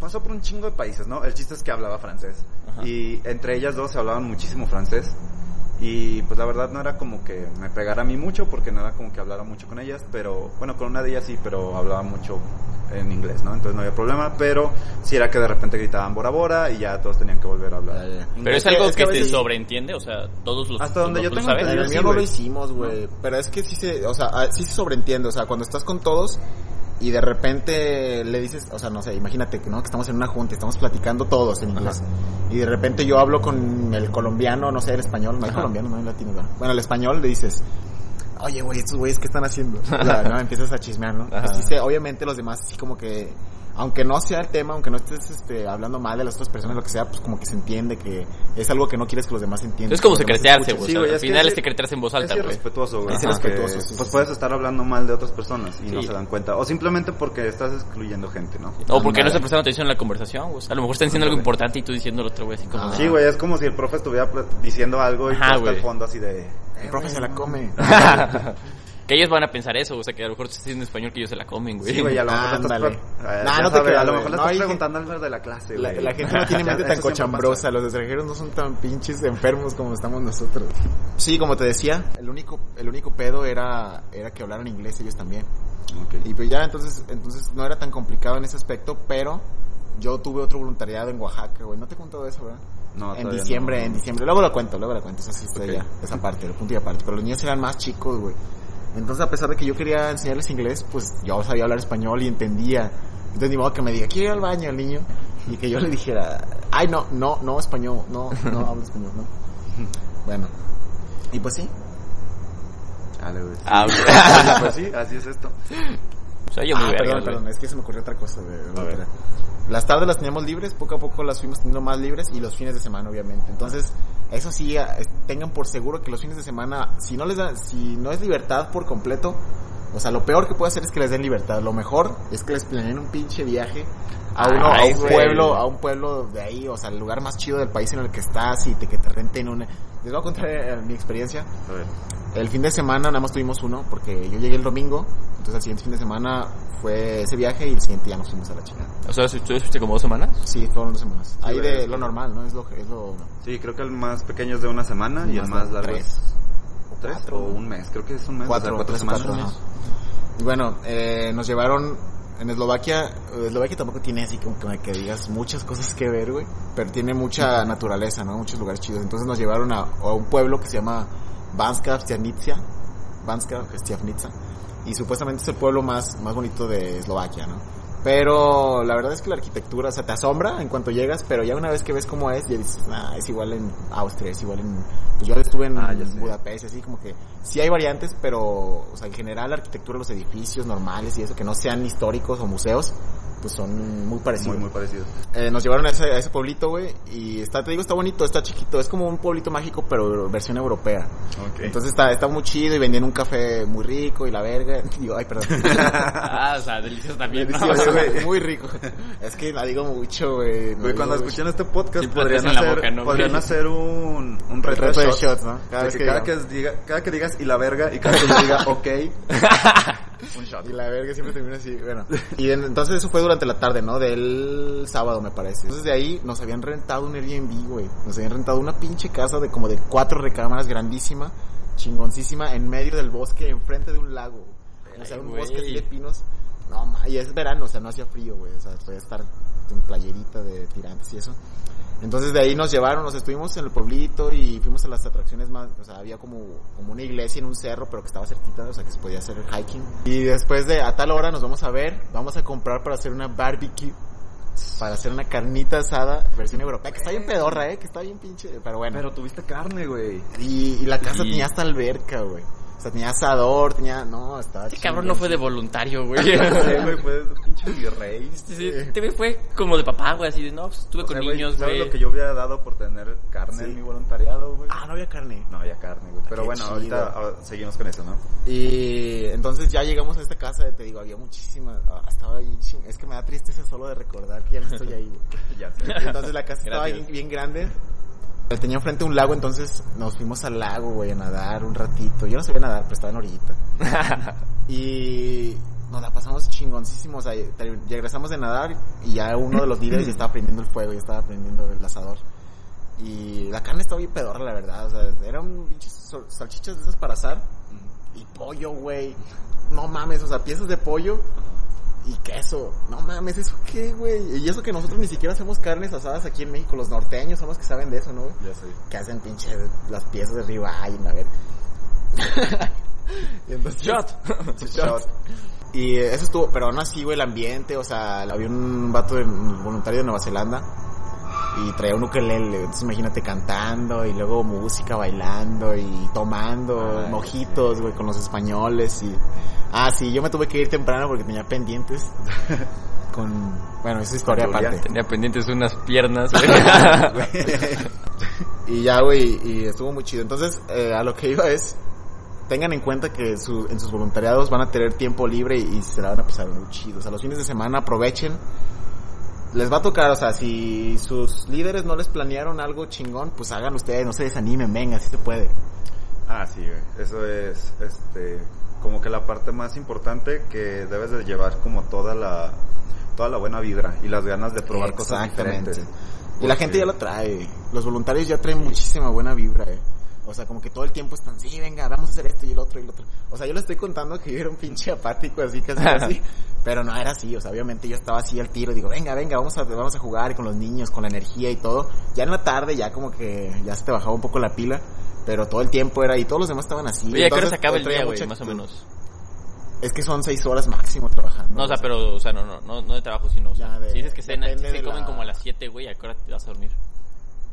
pasó por un chingo de países, ¿no? El chiste es que hablaba francés. Ajá. Y entre ellas dos se hablaban muchísimo francés. Y pues la verdad no era como que me pegara a mí mucho, porque no era como que hablara mucho con ellas, pero bueno, con una de ellas sí, pero hablaba mucho en inglés, ¿no? Entonces no había problema, pero sí era que de repente gritaban Bora Bora y ya todos tenían que volver a hablar. Ya, ya. Pero es algo es que que, se sobreentiende, o sea, todos los... Hasta donde yo los- tengo ¿sabes? En entendido, el sí, mío no lo hicimos, güey. Pero es que sí se, o sea, sí se sobreentiende. O sea, cuando estás con todos y de repente le dices, o sea, no sé, imagínate no, que estamos en una junta, estamos platicando todos en inglés. Y de repente yo hablo con el colombiano, no sé, el español, no hay Ajá. colombiano, no hay latino, ¿verdad? Bueno, el español le dices, oye, güey, estos güeyes, ¿qué están haciendo? O sea, no, empiezas a chismear, ¿no? Así se, obviamente los demás, así como que, aunque no sea el tema, aunque no estés este, hablando mal de las otras personas, lo que sea, pues como que se entiende que es algo que no quieres que los demás entiendan. Es como secretearse, güey. Sí, o sea, güey, al final es- es secretearse en voz alta, es güey. irrespetuoso, güey. Es sí, Pues sí, puedes sí. estar hablando mal de otras personas y no se dan cuenta. O simplemente porque estás excluyendo gente, ¿no? O porque no se prestaron atención en la conversación, güey. A lo mejor están diciendo algo importante y tú diciendo lo otro, güey, así como... Ah. Sí, güey, es como si el profe estuviera diciendo algo y Ajá, tú hasta el fondo así de... El profe se la come. que ellos van a pensar eso, o sea, que a lo mejor estás diciendo en español que ellos se la comen, güey. Sí, güey, a lo mejor le estás, Ándale. pre- Nah, ya no te creas, a lo mejor le No, estás preguntando algo de la clase, La, güey. la gente no tiene mente Eso tan cochambrosa, los extranjeros no son tan pinches enfermos como estamos nosotros. Sí, como te decía, el único, el único pedo era, era que hablaran inglés ellos también. Ok. Y pues ya entonces, entonces no era tan complicado en ese aspecto, pero yo tuve otro voluntariado en Oaxaca, güey. No te he contado eso, ¿verdad? No, en diciembre, no. en diciembre. Luego lo cuento, luego lo cuento. Esa sí está Ok. ya, esa parte, el punto y aparte. Pero los niños eran más chicos, güey. Entonces, a pesar de que yo quería enseñarles inglés, pues yo sabía hablar español y entendía. Entonces, ni modo que me diga, quiero ir al baño el niño. Y que yo le dijera, ay, no, no, no, español, no, no hablo español, no. Bueno. Y pues sí. Ah, ok. pues sí, así es esto. O sea, yo muy Ah, verga, perdón, perdón, es que se me ocurrió otra cosa. De, de ver. Las tardes las teníamos libres, poco a poco las fuimos teniendo más libres y los fines de semana, obviamente. Entonces, eso sí, es- tengan por seguro que los fines de semana, si no les da, si no es libertad por completo, o sea, lo peor que puede hacer es que les den libertad. Lo mejor es que les planeen un pinche viaje a uno, Ay, a un güey. pueblo, a un pueblo de ahí, o sea, el lugar más chido del país en el que estás y te, que te renten una. Les voy a contar eh, mi experiencia. A ver. El fin de semana nada más tuvimos uno porque yo llegué el domingo, entonces el siguiente fin de semana fue ese viaje y el siguiente ya nos fuimos a la chingada. O sea, ¿tú fuiste como dos semanas? Sí, fueron dos semanas. Ahí de lo normal, ¿no? Es lo, es lo Sí, creo que el más pequeño es de una semana y el Más largo tres. es tres Cuatro. o un mes. Creo que es un mes. cuatro, o sea, cuatro tres, semanas. cuatro. Y bueno, eh, nos llevaron en Eslovaquia. Eslovaquia tampoco tiene así como que, que digas muchas cosas que ver, güey. Pero tiene mucha naturaleza, ¿no? Muchos lugares chidos. Entonces nos llevaron a, un pueblo que se llama Banska Štiavnica. Banska Štiavnica. Y supuestamente es el pueblo más, más bonito de Eslovaquia, ¿no? Pero la verdad es que la arquitectura, o sea, te asombra en cuanto llegas, pero ya una vez que ves cómo es, ya dices, nah, es igual en Austria, es igual en... Pues yo estuve en Ah. Budapest, así como que sí hay variantes, pero, o sea, en general la arquitectura, los edificios normales y eso, que no sean históricos o museos, pues son muy parecidos. Muy, muy parecido. Eh, nos llevaron a ese, a ese pueblito, güey, y está, te digo, está bonito, está chiquito, es como un pueblito mágico, pero versión europea. Ok. Entonces está, está muy chido y vendían un café muy rico y la verga. Digo, ay, perdón. Ah, o sea, delicioso también. ¿no? Delicioso, güey, muy rico. Es que la digo mucho, güey. Güey, cuando mucho. escuchen este podcast Siempre podrían hacer, boca, ¿no, podrían hacer un, un reto, reto de shots, shots, ¿no? Cada, que, que cada, que diga, cada que digas y la verga y cada que yo diga ok, un shot. Y la verga siempre termina así, bueno. Y en- entonces eso fue durante la tarde, ¿no? Del sábado, me parece. Entonces de ahí nos habían rentado un Airbnb, güey. Nos habían rentado una pinche casa de como de cuatro recámaras grandísima, chingoncísima, en medio del bosque, enfrente de un lago. O sea, un güey. bosque así de pinos. No, ma, y es verano, o sea, no hacía frío, güey. O sea, podía estar en playerita de tirantes y eso. Entonces de ahí nos llevaron, nos estuvimos en el pueblito y fuimos a las atracciones más, o sea, había como, como una iglesia en un cerro, pero que estaba cerquita, o sea, que se podía hacer el hiking. Y después de, a tal hora nos vamos a ver, vamos a comprar para hacer una barbecue, para hacer una carnita asada, versión europea, que está bien pedorra, eh, que está bien pinche, pero bueno. Pero tuviste carne, güey. y, y la casa Y- tenía hasta alberca, güey. O sea, tenía asador, tenía, no, estaba Este cabrón no fue de voluntario, güey. Sí, güey, fue de pinche virrey. Sí, sí, Este fue como de papá, güey, así de, no, pues estuve O sea, con güey, niños, ¿sabes güey. lo que yo hubiera dado por tener carne Sí. en mi voluntariado, güey? Ah, no había carne. No había carne, güey. Pero Qué bueno, chido. ahorita ah, seguimos con eso, ¿no? Y entonces ya llegamos a esta casa, te digo, había muchísimas, ah, estaba ahí, ching- es que me da tristeza solo de recordar que ya no estoy ahí, güey. ya sé. Entonces la casa estaba Gracias. bien, bien grande. Tenía enfrente un lago, entonces nos fuimos al lago, güey, a nadar un ratito. Yo no sabía nadar, pero estaba en orillita. Y nos la pasamos chingoncísimo, o sea, regresamos de nadar y ya uno de los líderes ya estaba prendiendo el fuego, ya estaba prendiendo el asador. Y la carne estaba bien pedorra, la verdad, o sea, eran salchichas de esas para asar y pollo, güey. No mames, o sea, piezas de pollo y queso. No mames, ¿eso qué, güey? Y eso que nosotros ni siquiera hacemos carnes asadas aquí en México. Los norteños son los que saben de eso, ¿no, güey? Ya sé. Que hacen pinche las piezas de ribeye, a ver. y entonces, Shot. Shot. Y eso estuvo, pero aún así, güey, el ambiente, o sea, había un vato de, voluntario de Nueva Zelanda y traía un ukelele, entonces imagínate cantando y luego música, bailando y tomando Ay, mojitos, güey, con los españoles y... Ah, sí, yo me tuve que ir temprano porque tenía pendientes con... Bueno, esa historia Julia. aparte. Tenía pendientes unas piernas, güey. Y ya, güey, y estuvo muy chido. Entonces, eh, a lo que iba es, tengan en cuenta que su- en sus voluntariados van a tener tiempo libre y, y se la van a pasar muy chido. O sea, los fines de semana aprovechen. Les va a tocar, o sea, si sus líderes no les planearon algo chingón, pues hagan ustedes, no se desanimen, venga, así se puede. Ah, sí. Eso es, este, como que la parte más importante que debes de llevar como toda la, toda la buena vibra y las ganas de probar cosas Exactamente. diferentes. Y la gente ya lo trae. Los voluntarios ya traen muchísima buena vibra, eh. O sea, como que todo el tiempo están, sí, venga, vamos a hacer esto y el otro y el otro. O sea, yo les estoy contando que yo era un pinche apático, así, casi así. Pero no era así, o sea, obviamente yo estaba así al tiro, digo, venga, venga, vamos a, vamos a jugar con los niños, con la energía y todo. Ya en la tarde, ya como que ya se te bajaba un poco la pila. Pero todo el tiempo era, y todos los demás estaban así. Oye, ¿a qué hora Entonces, se acaba el día, güey? Más o menos. Es que son seis horas máximo trabajando. No, o sea, pero, o sea, no, no, no, no de trabajo, sino, o sea, Ya, de- si dices que cena, si comen la- como a las 7, güey, ¿a qué hora te vas a dormir?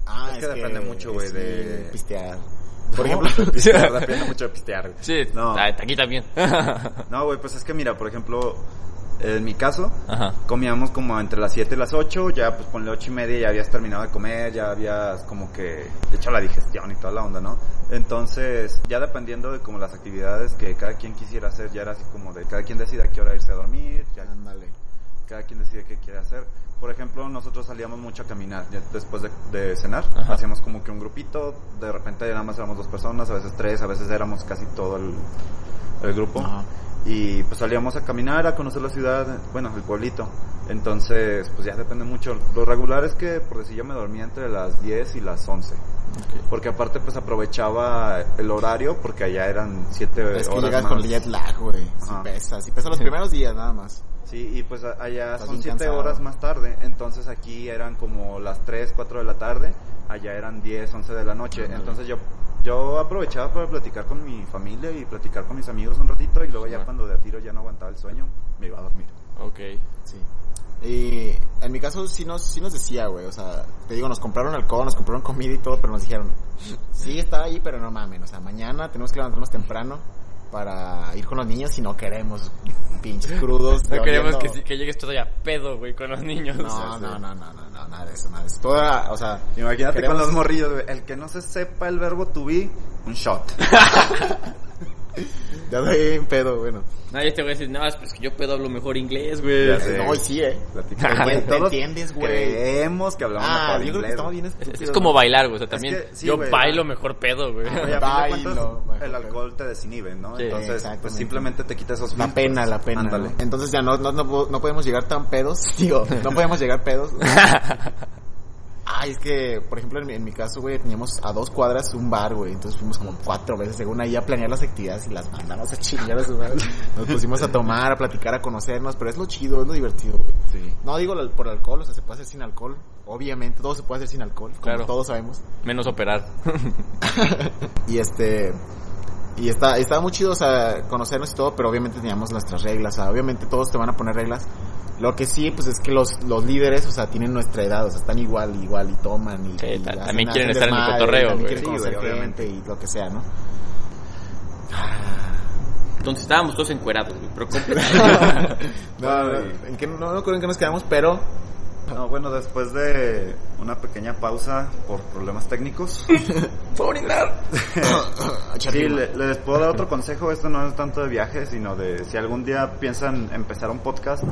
Ah, Es que depende mucho, güey, sí, de- pistear. Por ejemplo, pistear, depende mucho de pistear. güey. Sí, No. aquí también. No, güey, pues es que mira, por ejemplo, en mi caso, Ajá. comíamos como entre las 7 y las 8, ya pues ponle 8 y media, ya habías terminado de comer, ya habías como que hecho la digestión y toda la onda, ¿no? Entonces, ya dependiendo de como las actividades que cada quien quisiera hacer, ya era así como de cada quien decide a qué hora irse a dormir, ya Ándale. Cada quien decide qué quiere hacer. Por ejemplo, nosotros salíamos mucho a caminar después de, de cenar. Ajá. Hacíamos como que un grupito, de repente nada más éramos dos personas, a veces tres, a veces éramos casi todo el, el grupo. Ajá. Y pues salíamos a caminar, a conocer la ciudad, bueno, el pueblito. Entonces, pues ya depende mucho. Lo regular es que, por decir, yo me dormía entre las 10 y las 11. Porque aparte, pues aprovechaba el horario, porque allá eran 7 Es que horas llegas más. con jet lag, güey. Ajá. pesa, sí pesa los primeros días nada más. Sí, y pues allá son bien 7 cansado. horas más tarde, entonces aquí eran como las 3, 4 de la tarde, allá eran 10, 11 de la noche, entonces yo yo aprovechaba para platicar con mi familia y platicar con mis amigos un ratito y luego ya cuando de a tiro ya no aguantaba el sueño, me iba a dormir. Ok. Sí. Y en mi caso sí nos, sí nos decía, güey, o sea, te digo, nos compraron alcohol, nos compraron comida y todo, pero nos dijeron, sí está ahí, pero no mamen, o sea, mañana tenemos que levantarnos temprano para ir con los niños y no queremos pinches crudos. No queremos que, que llegues todavía pedo, güey, con los niños. No, no, no, no, no, no, nada de eso, nada de eso. Toda, o sea, Imagínate Queremos- con los morrillos, güey, el que no se sepa el verbo to be, un shot. ya doy bien pedo, bueno. Nadie te va a decir, no, es pues que yo pedo hablo mejor inglés, güey. Ya sé. No, y sí, eh. ¿te entiendes, güey? Creemos que hablamos Ah, mejor yo creo que inglés, estamos güey. bien Es, estúpidos. es como bailar, güey. O sea, también que sí, yo bailo mejor pedo, güey. Bailo, el alcohol te desinhibe, ¿no? Sí, Entonces, pues simplemente te quita esos La filtros. pena, la pena. Ándale. ¿no? Entonces ya no, no, no, no podemos llegar tan pedos. Digo, no podemos llegar pedos. Ay, es que, por ejemplo, en mi, en mi caso, güey, teníamos a dos cuadras un bar, güey. Entonces fuimos como cuatro veces, según ahí, a planear las actividades y las mandamos a chingar a su madre. Nos pusimos a tomar, a platicar, a conocernos, pero es lo chido, es lo divertido, güey. Sí. No digo por alcohol, o sea, se puede hacer sin alcohol. Obviamente, todo se puede hacer sin alcohol, como Claro. todos sabemos. Menos operar. Y este. Y está, estaba muy chido, o sea, conocernos y todo, pero obviamente teníamos nuestras reglas, o sea, obviamente todos te van a poner reglas. Lo que sí, pues es que los, los líderes, o sea, tienen nuestra edad, o sea, están igual, igual y toman y, Sí, y ta- hacen- también quieren hacen estar en el cotorreo, también güey. quieren Sí, conocer güey, gente y lo que sea, ¿no? Entonces estábamos todos encuerados, güey. Pero no, no, en qué- no, no recuerdo en qué nos quedamos, pero No, bueno, después de una pequeña pausa por problemas técnicos, ¡Puedo orinar! sí, le- les puedo dar otro consejo. Esto no es tanto de viaje, sino de si algún día piensan empezar un podcast,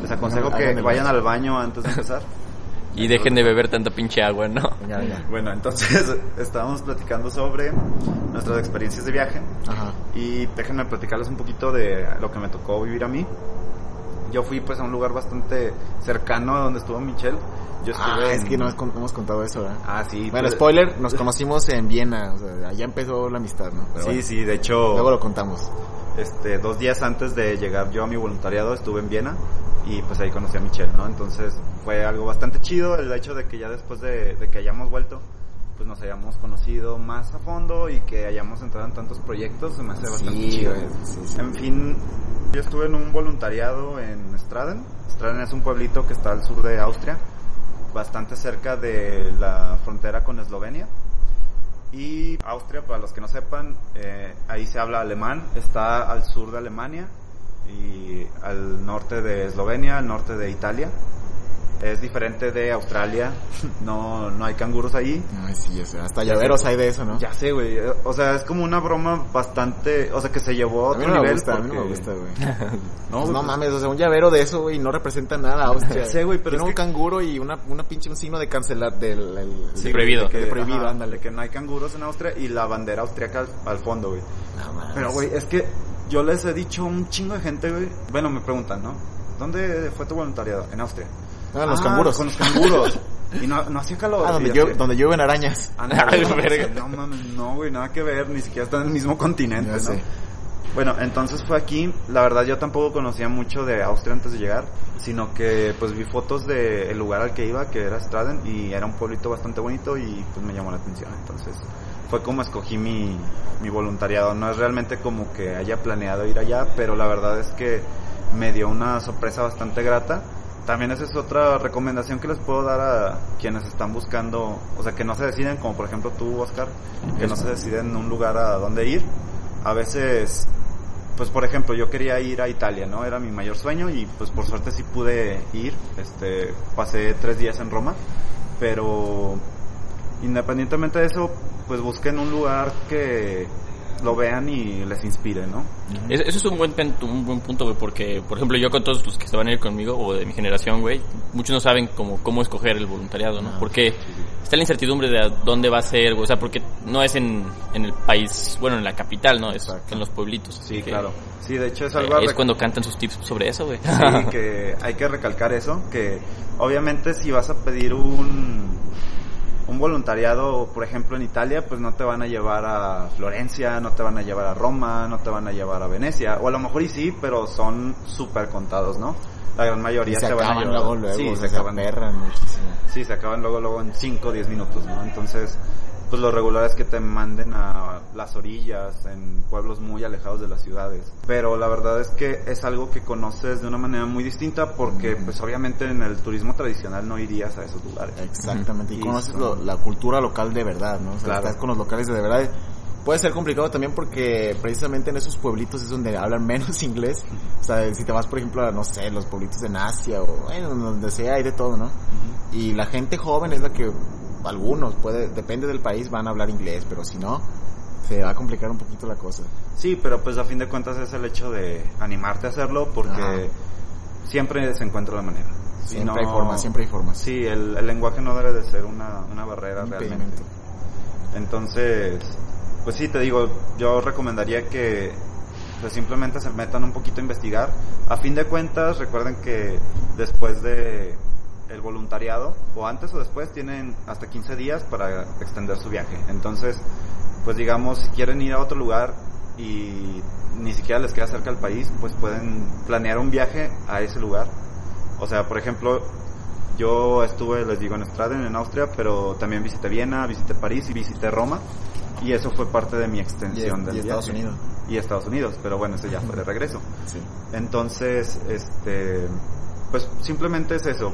les aconsejo No, que vayan al baño antes de empezar. Y dejen de beber tanta pinche agua, ¿no? Venga, venga. Bueno, entonces estábamos platicando sobre nuestras experiencias de viaje. Ajá. Y déjenme platicarles un poquito de lo que me tocó vivir a mí. Yo fui pues a un lugar bastante cercano a donde estuvo Michelle. Yo estuve Ah, es que no hemos, no hemos contado eso, ¿verdad? Ah, sí. Bueno, pues- spoiler, nos conocimos en Viena, o sea, allá empezó la amistad, ¿no? Pero Sí, bueno, sí, de hecho, Luego lo contamos. este, dos días antes de llegar yo a mi voluntariado estuve en Viena y pues ahí conocí a Michelle, ¿no? Entonces fue algo bastante chido el hecho de que ya después de, de que hayamos vuelto, pues nos hayamos conocido más a fondo y que hayamos entrado en tantos proyectos, se me hace bastante chido. güey, sí, sí. En fin, yo estuve en un voluntariado en Straden. Straden es un pueblito que está al sur de Austria, bastante cerca de la frontera con Eslovenia. Y Austria, para los que no sepan, eh, ahí se habla alemán, está al sur de Alemania y al norte de Eslovenia, al norte de Italia. Es diferente de Australia, no, no hay canguros ahí. Ay, sí, o sea, hasta llaveros hay de eso, ¿no? Ya sé, güey. O sea, es como una broma bastante. O sea, que se llevó a A mí otro no me nivel. gusta, a mí no me gusta, güey. No, Pues no pues, mames, o sea, un llavero de eso, güey, no representa nada a Austria. Ya sé, güey, pero Tiene es un que- canguro y una, una pinche, un signo de cancelar del... el- Sí, de- prohibido. de que- de prohibido, ajá, ándale. que no hay canguros en Austria y la bandera austriaca al, al fondo, güey. No mames. Pero, güey, es que yo les he dicho a un chingo de gente, güey. Bueno, me preguntan, ¿no? ¿Dónde fue tu voluntariado? En Austria. Ah, los Ah, canguros. Con los canguros. Y no, no hacía calor. Ah, donde, fíjate. llueve- donde llueven arañas. Ay, no, verga. no mames, no, güey, nada que ver, ni siquiera está en el mismo continente, Ya ¿no? sé. Bueno, entonces fue aquí, la verdad yo tampoco conocía mucho de Austria antes de llegar, sino que pues vi fotos del lugar al que iba, que era Straden, y era un pueblito bastante bonito y pues me llamó la atención, entonces fue como escogí mi, mi voluntariado, no es realmente como que haya planeado ir allá, pero la verdad es que me dio una sorpresa bastante grata. También esa es otra recomendación que les puedo dar a quienes están buscando, o sea, que no se deciden, como por ejemplo tú, Oscar, que no se deciden un lugar a dónde ir. A veces, pues por ejemplo, yo quería ir a Italia, ¿no? Era mi mayor sueño y pues por suerte sí pude ir. Este, pasé tres días en Roma, pero independientemente de eso, pues busquen un lugar que lo vean y les inspire, ¿no? Es- Eso es un buen, un buen punto, güey, porque, por ejemplo, yo con todos los que se van a ir conmigo, o de mi generación, güey, muchos no saben cómo, cómo escoger el voluntariado, ¿no? Ah, Porque está la incertidumbre de a dónde va a ser, güey, o sea, porque no es en, en el país, bueno, en la capital, ¿no? Es Exacto. en los pueblitos. Sí, así que, claro. Sí, de hecho es eh, algo a es cuando cantan sus tips sobre eso, güey. Sí, que hay que recalcar eso, que obviamente si vas a pedir un, un voluntariado, por ejemplo, en Italia, pues no te van a llevar a Florencia, no te van a llevar a Roma, no te van a llevar a Venecia, o a lo mejor y sí, pero son súper contados, ¿no? La gran Y mayoría se se, van a acaban llevar. luego, luego. sí, se se acaban. muchísimo. Sí, se acaban luego, luego en 5 o 10 minutos, ¿no? Entonces, pues lo regular es que te manden a las orillas, en pueblos muy alejados de las ciudades. Pero la verdad es que es algo que conoces de una manera muy distinta porque, Mm. pues obviamente en el turismo tradicional no irías a esos lugares. Exactamente. Y Y conoces lo- la cultura local de verdad, ¿no? O sea, Claro. estás con los locales de verdad. Puede ser complicado también porque precisamente en esos pueblitos es donde hablan menos inglés. O sea, si te vas, por ejemplo, a, no sé, los pueblitos en Asia o bueno, donde sea, hay de todo, ¿no? Y la gente joven es la que, algunos, puede, depende del país, van a hablar inglés, pero si no, se va a complicar un poquito la cosa. Sí, pero pues a fin de cuentas es el hecho de animarte a hacerlo porque siempre se encuentra la manera. Si Siempre no- hay formas, siempre hay formas. Sí, el, el lenguaje no debe de ser una, una barrera Un realmente. Entonces, pues sí, te digo, yo recomendaría que pues simplemente se metan un poquito a investigar. A fin de cuentas, recuerden que después de el voluntariado, o antes o después, tienen hasta 15 días para extender su viaje. Entonces, pues digamos, si quieren ir a otro lugar y ni siquiera les queda cerca el país, pues pueden planear un viaje a ese lugar. O sea, por ejemplo, yo estuve, les digo, en Straden, en Austria, pero también visité Viena, visité París y visité Roma. Y eso fue parte de mi Y, extensión del y Estados. Unidos. Y Estados Unidos, pero bueno, eso ya fue de regreso. Sí. Entonces, este, pues simplemente es eso.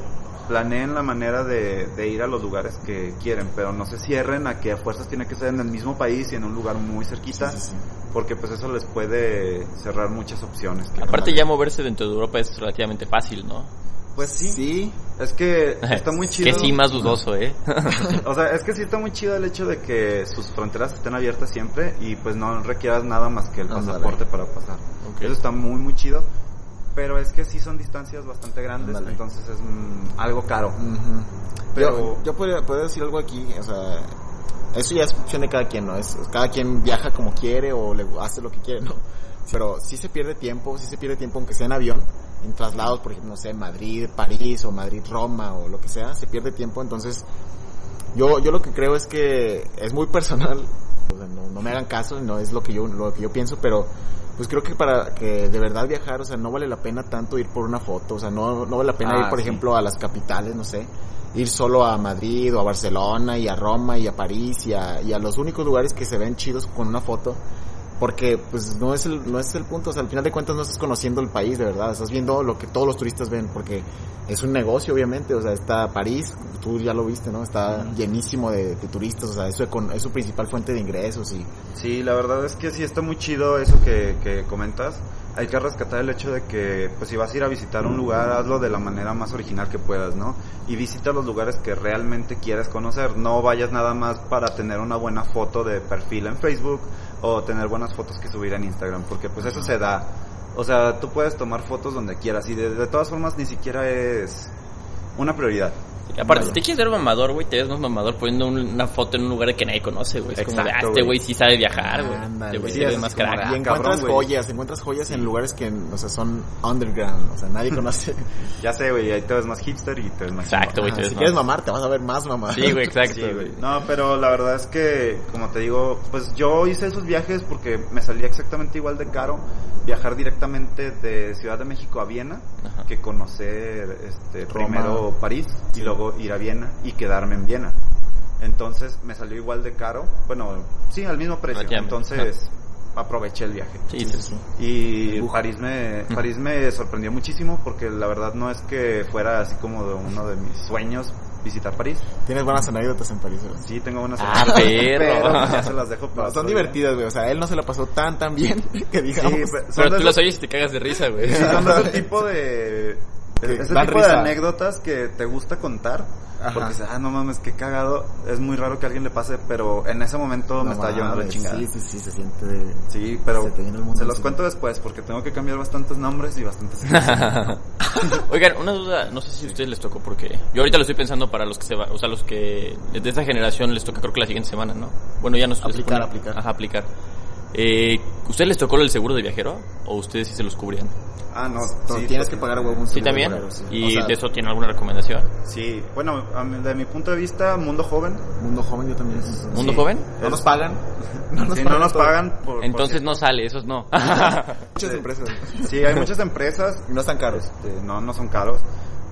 Planeen la manera de, de ir a los lugares que quieren, pero no se cierren a que a fuerzas tiene que ser en el mismo país y en un lugar muy cerquita, Sí, sí, sí. porque pues eso les puede cerrar muchas opciones. que- Aparte ya moverse dentro de Europa es relativamente fácil, ¿no? pues sí, Sí, es que está muy chido. Que sí, más dudoso, ¿eh? O sea, es que sí está muy chido el hecho de que sus fronteras estén abiertas siempre y pues no requieras nada más que el pasaporte para pasar. Ok. Eso está muy, muy chido. Pero es que sí son distancias bastante grandes, entonces es mm, algo caro. Pero- Yo, yo podría, podría decir algo aquí, o sea, eso ya es opción de cada quien, ¿no? Es, cada quien viaja como quiere o le hace lo que quiere, ¿no? Pero sí se pierde tiempo, sí se pierde tiempo, aunque sea en avión, en traslados, por ejemplo, no sé, Madrid, París o Madrid-Roma o lo que sea, se pierde tiempo, entonces yo, yo lo que creo es que es muy personal, o sea, no, no me hagan caso, no es lo que yo, lo que yo pienso, pero pues creo que para que de verdad viajar, o sea, no vale la pena tanto ir por una foto, o sea, no, no vale la pena Ah, ir, por sí. ejemplo, a las capitales, no sé, ir solo a Madrid o a Barcelona y a Roma y a París y a, y a los únicos lugares que se ven chidos con una foto. Porque pues no es el, no es el punto, o sea, al final de cuentas no estás conociendo el país de verdad, estás viendo lo que todos los turistas ven, porque es un negocio obviamente, o sea, está París, tú ya lo viste, ¿no? Está llenísimo de, de turistas, o sea, es su, econ- es su principal fuente de ingresos y Sí, la verdad es que sí está muy chido eso que, que comentas. Hay que rescatar el hecho de que, pues si vas a ir a visitar un lugar, hazlo de la manera más original que puedas, ¿no? Y visita los lugares que realmente quieres conocer. No vayas nada más para tener una buena foto de perfil en Facebook o tener buenas fotos que subir en Instagram, porque pues eso se da. O sea, tú puedes tomar fotos donde quieras y de, de todas formas ni siquiera es una prioridad. Aparte, si te quieres ver mamador, güey, te ves más mamador poniendo un- una foto en un lugar que nadie conoce, güey. Es como de, ah, Exacto, este güey. güey sí sabe viajar, güey. Ándale. Este güey Sí, sí es ve más como crack. de- Y encuentras güey. joyas, encuentras joyas en lugares que, o sea, son underground, o sea, nadie conoce. Ya sé, güey, ahí te ves más hipster y te ves más Exacto, güey. Ajá, te ves si más- quieres mamar, te vas a ver más mamar. Sí, güey, exacto. Sí, güey. No, pero la verdad es que, como te digo, pues yo hice esos viajes porque me salía exactamente igual de caro viajar directamente de Ciudad de México a Viena Ajá. que conocer este, Roma. primero París y luego ir a Viena y quedarme en Viena. Entonces me salió igual de caro, bueno, sí, al mismo precio. Entonces aproveché el viaje. Sí, Sí, sí. Y Uf. París me, París me sorprendió muchísimo porque la verdad no es que fuera así como de uno de mis sueños visitar París. Tienes buenas anécdotas en París, güey. Sí, tengo unas Ah, anécdotas, perro. pero ya se las dejo para No, son divertidas, güey. O sea, él no se la pasó tan, tan bien que digamos. Sí, Pero tú las oyes y te cagas de risa, güey. sí, son de ese tipo de... Ese tipo de anécdotas que te gusta contar. Ajá. Porque dices, ah, no mames, qué cagado. Es muy raro que a alguien le pase, pero en ese momento No me está llevando la chingada. Sí, sí, sí, se siente de... Sí, pero Se te viene el mundo se los cuento después porque tengo que cambiar bastantes nombres y bastantes Oigan, una duda, no sé si a ustedes les tocó porque yo ahorita lo estoy pensando para los que se va, o sea, los que de esta generación les toca creo que la siguiente semana, ¿no? Bueno, ya nos Aplicar, supone- aplicar. Ajá, aplicar. Eh, ¿ustedes les tocó el seguro de viajero o ustedes sí se los cubrían? Ah, no, sí, tienes pues, que pagar huevo un Sí, seguro, también. sí. Y O sea, de eso tienen alguna recomendación. Sí, bueno, de mi punto de vista, mundo joven. Mundo joven yo también. ¿Mundo Sí. joven? No nos pagan. No nos Sí, pagan. no nos todo. pagan por... Entonces por- no sale, esos no. Muchas empresas. Sí, hay muchas empresas. Y no están caros. este, no, no son caros.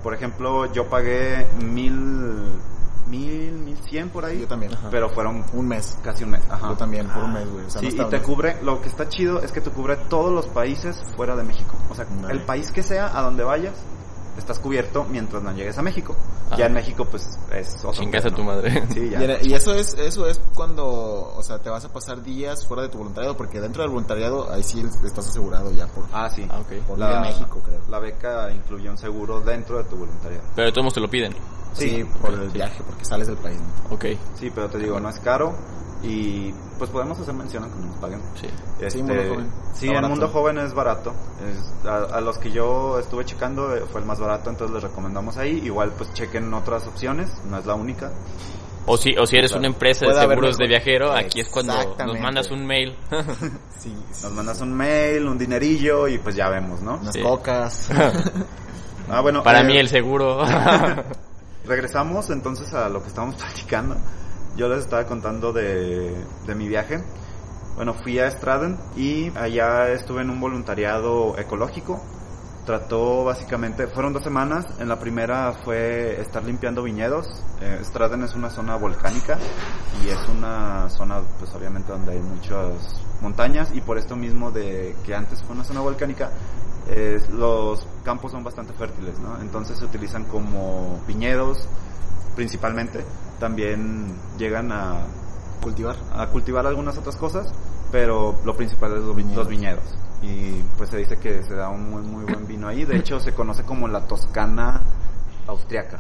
Por ejemplo, yo pagué mil, mil, mil cien por ahí. Yo también. Ajá. Pero fueron Un mes. casi un mes. Ajá. Yo también, por un mes, güey. O sea, Sí, no y te cubre, lo que está chido es que te cubre todos los países fuera de México. O sea, el país que sea, a donde vayas, estás cubierto mientras no llegues a México. Ajá. Ya en México, pues, es otro Chingas a pedo, tu ¿no? madre. Sí, ya. Y, era- y eso es eso es cuando, o sea, te vas a pasar días fuera de tu voluntariado, porque dentro del voluntariado ahí sí estás asegurado ya por, Ah, sí. Ah, por la, México, creo. La beca incluye un seguro dentro de tu voluntariado. Pero de todos modos te lo piden. Sí, por el viaje, porque sales del país. ¿no? Ok, Sí, pero te digo, no es caro y pues podemos hacer mención aunque no nos paguen. sí. Este, Mundo Joven. Sí, el mundo joven es barato. Es- a, a los que yo estuve checando eh, fue el más barato, entonces les recomendamos ahí. Igual pues chequen otras opciones, no es la única. O si, o si eres Claro. una empresa de haber seguros de viajero, aquí es cuando nos mandas un mail. Sí, sí. Nos mandas un mail, un dinerillo y pues ya vemos, ¿no? Unas Sí. cocas. Ah, bueno, Para eh, mí el seguro. Regresamos entonces a lo que estábamos platicando. Yo les estaba contando de, de mi viaje. Bueno, fui a Straden y allá estuve en un voluntariado ecológico. Trató básicamente, fueron dos semanas. En la primera fue estar limpiando viñedos. Eh, Straden es una zona volcánica y es una zona, pues obviamente donde hay muchas montañas y por esto mismo de que antes fue una zona volcánica, es- los campos son bastante fértiles, ¿no? Entonces se utilizan como viñedos principalmente. También llegan a, Cultivar. a cultivar algunas otras cosas, pero lo principal es los vi- Viñedos. los viñedos. Y pues se dice que se da un muy, muy buen vino ahí. De hecho, se conoce como la Toscana austriaca.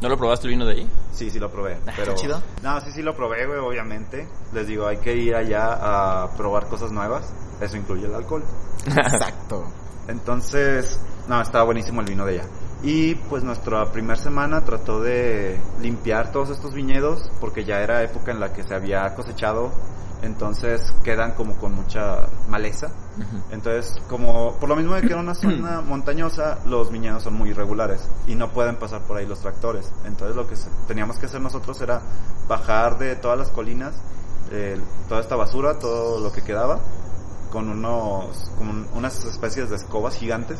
¿No lo probaste el vino de ahí? Sí, sí lo probé. Pero... ¿Qué chido? No, sí, sí lo probé, güey, obviamente. Les digo, hay que ir allá a probar cosas nuevas. Eso incluye el alcohol. Exacto. Entonces, no, estaba buenísimo el vino de allá. Y pues nuestra primera semana trató de limpiar todos estos viñedos porque ya era época en la que se había cosechado. Entonces quedan como con mucha maleza. Entonces, como por lo mismo de que era una zona montañosa, los viñedos son muy irregulares y no pueden pasar por ahí los tractores. Entonces, lo que teníamos que hacer nosotros era bajar de todas las colinas eh, toda esta basura, todo lo que quedaba, con unos, como un- unas especies de escobas gigantes.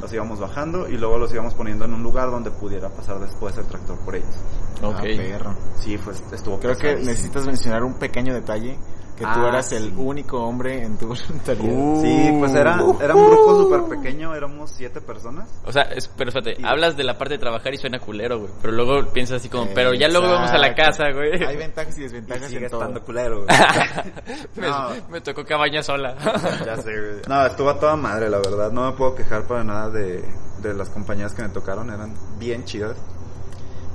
Los íbamos bajando y luego los íbamos poniendo en un lugar donde pudiera pasar después el tractor por ellos. Ok. Ah, perro. Sí, pues estuvo Creo que necesitas mencionar un pequeño detalle. Que tú Ah, eras el único hombre en tu voluntariado. Uh. Sí, pues era, era un grupo súper pequeño, éramos siete personas. O sea, es- pero espérate, Y- hablas de la parte de trabajar y suena culero, güey. Pero luego piensas así como, pero ya luego vamos a la casa, güey. Hay ventajas y Y desventajas sigue en todo. estando culero, güey. me, No. me tocó cabaña sola. Ya sé, güey. No, estuvo a toda madre, la verdad. No me puedo quejar para nada de, de las compañías que me tocaron. Eran bien chidas.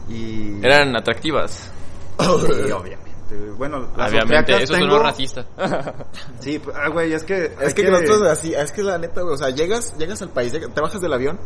Y... Eran atractivas. Sí, obviamente. Este, bueno, las Obviamente, eso es tengo- no racista. Sí, pues, ah, güey, es que... Es que, nosotros así, es que la neta, güey, o sea, llegas, llegas al país, te bajas del avión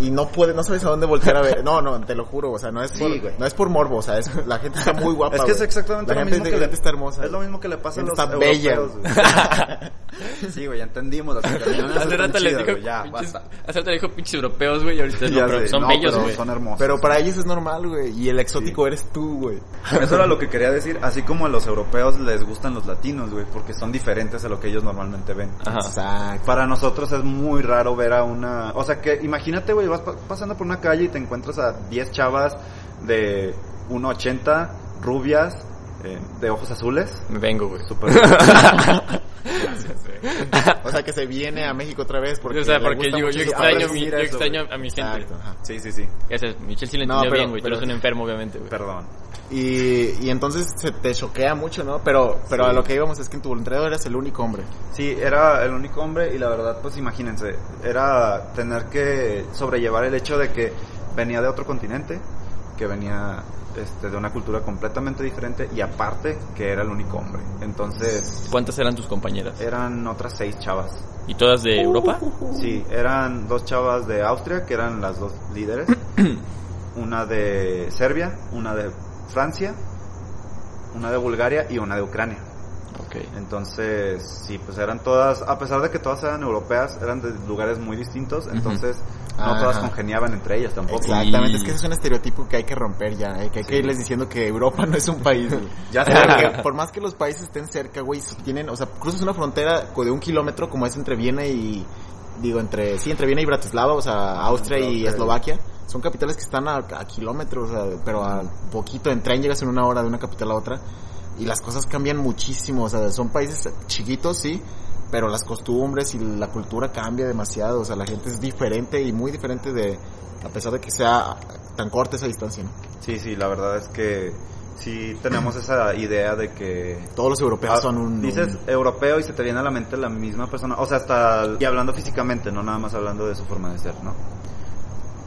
y no puedes, no sabes a dónde voltear a ver. No, no, te lo juro, o sea, no es Sí, por, güey. no es por morbo, o sea, es, la gente está muy guapa. Es que es güey. exactamente la lo gente, mismo que la gente está hermosa. Es lo mismo que le pasa a los Está bella, europeos, güey. Sí, güey, ya entendimos. Las Hace rato les dijo, ya, basta. hace rato le dijo pinches europeos, güey, y ahorita no, pero son bellos, pero güey. Son hermosos. Pero para ellos es normal, güey, y el exótico eres tú, güey. Eso era lo que quería decir. Así como a los europeos les gustan los latinos, güey, porque son diferentes a lo que ellos normalmente ven. Ajá. Exacto. Para nosotros es muy raro ver a una... O sea, que imagínate, güey, vas pa- pasando por una calle y te encuentras a 10 chavas de 1,80, rubias, eh, de ojos azules. Me vengo, güey. Súper... O sea, que se viene a México otra vez porque o sea, porque yo extraño, mi, yo a mi gente. Exacto, ajá. Sí, sí, sí. Ese es, Michelle sí lo No, entendió pero- bien, güey. Pero- eres un enfermo, obviamente, güey. Perdón. Y, y entonces se te choquea mucho, ¿no? Pero, pero Sí. a lo que íbamos es que en tu voluntariado eras el único hombre. Sí, era el único hombre y la verdad, pues imagínense, era tener que sobrellevar el hecho de que venía de otro continente, que venía este, de una cultura completamente diferente y aparte que era el único hombre. Entonces, ¿Cuántas eran tus compañeras? eran otras seis chavas. ¿Y todas de Europa? Sí, eran dos chavas de Austria, que eran las dos líderes. una de Serbia, una de Francia, una de Bulgaria y una de Ucrania. Entonces, sí, pues eran todas, a pesar de que todas eran europeas, eran de lugares muy distintos, entonces no todas congeniaban entre ellas tampoco. Exactamente, Y- es que ese es un estereotipo que hay que romper ya, eh, que hay que irles diciendo que Europa no es un país. Ya sé. Por más que los países estén cerca, güey, tienen, o sea, cruzas una frontera de un kilómetro como es entre Viena y, digo, entre, sí, entre Viena y Bratislava, o sea, Austria y. Eslovaquia. Son capitales que están a, a kilómetros, o sea, pero a poquito, en tren llegas en una hora de una capital a otra y las cosas cambian muchísimo, o sea, son países chiquitos, sí, pero las costumbres y la cultura cambia demasiado, o sea, la gente es diferente y muy diferente de, a pesar de que sea tan corta esa distancia, ¿no? Sí, sí, la verdad es que sí tenemos esa idea de que... Todos los europeos Ah, son un... Dices un- europeo y se te viene a la mente la misma persona, o sea, hasta... Y hablando físicamente, no nada más hablando de su forma de ser, ¿no?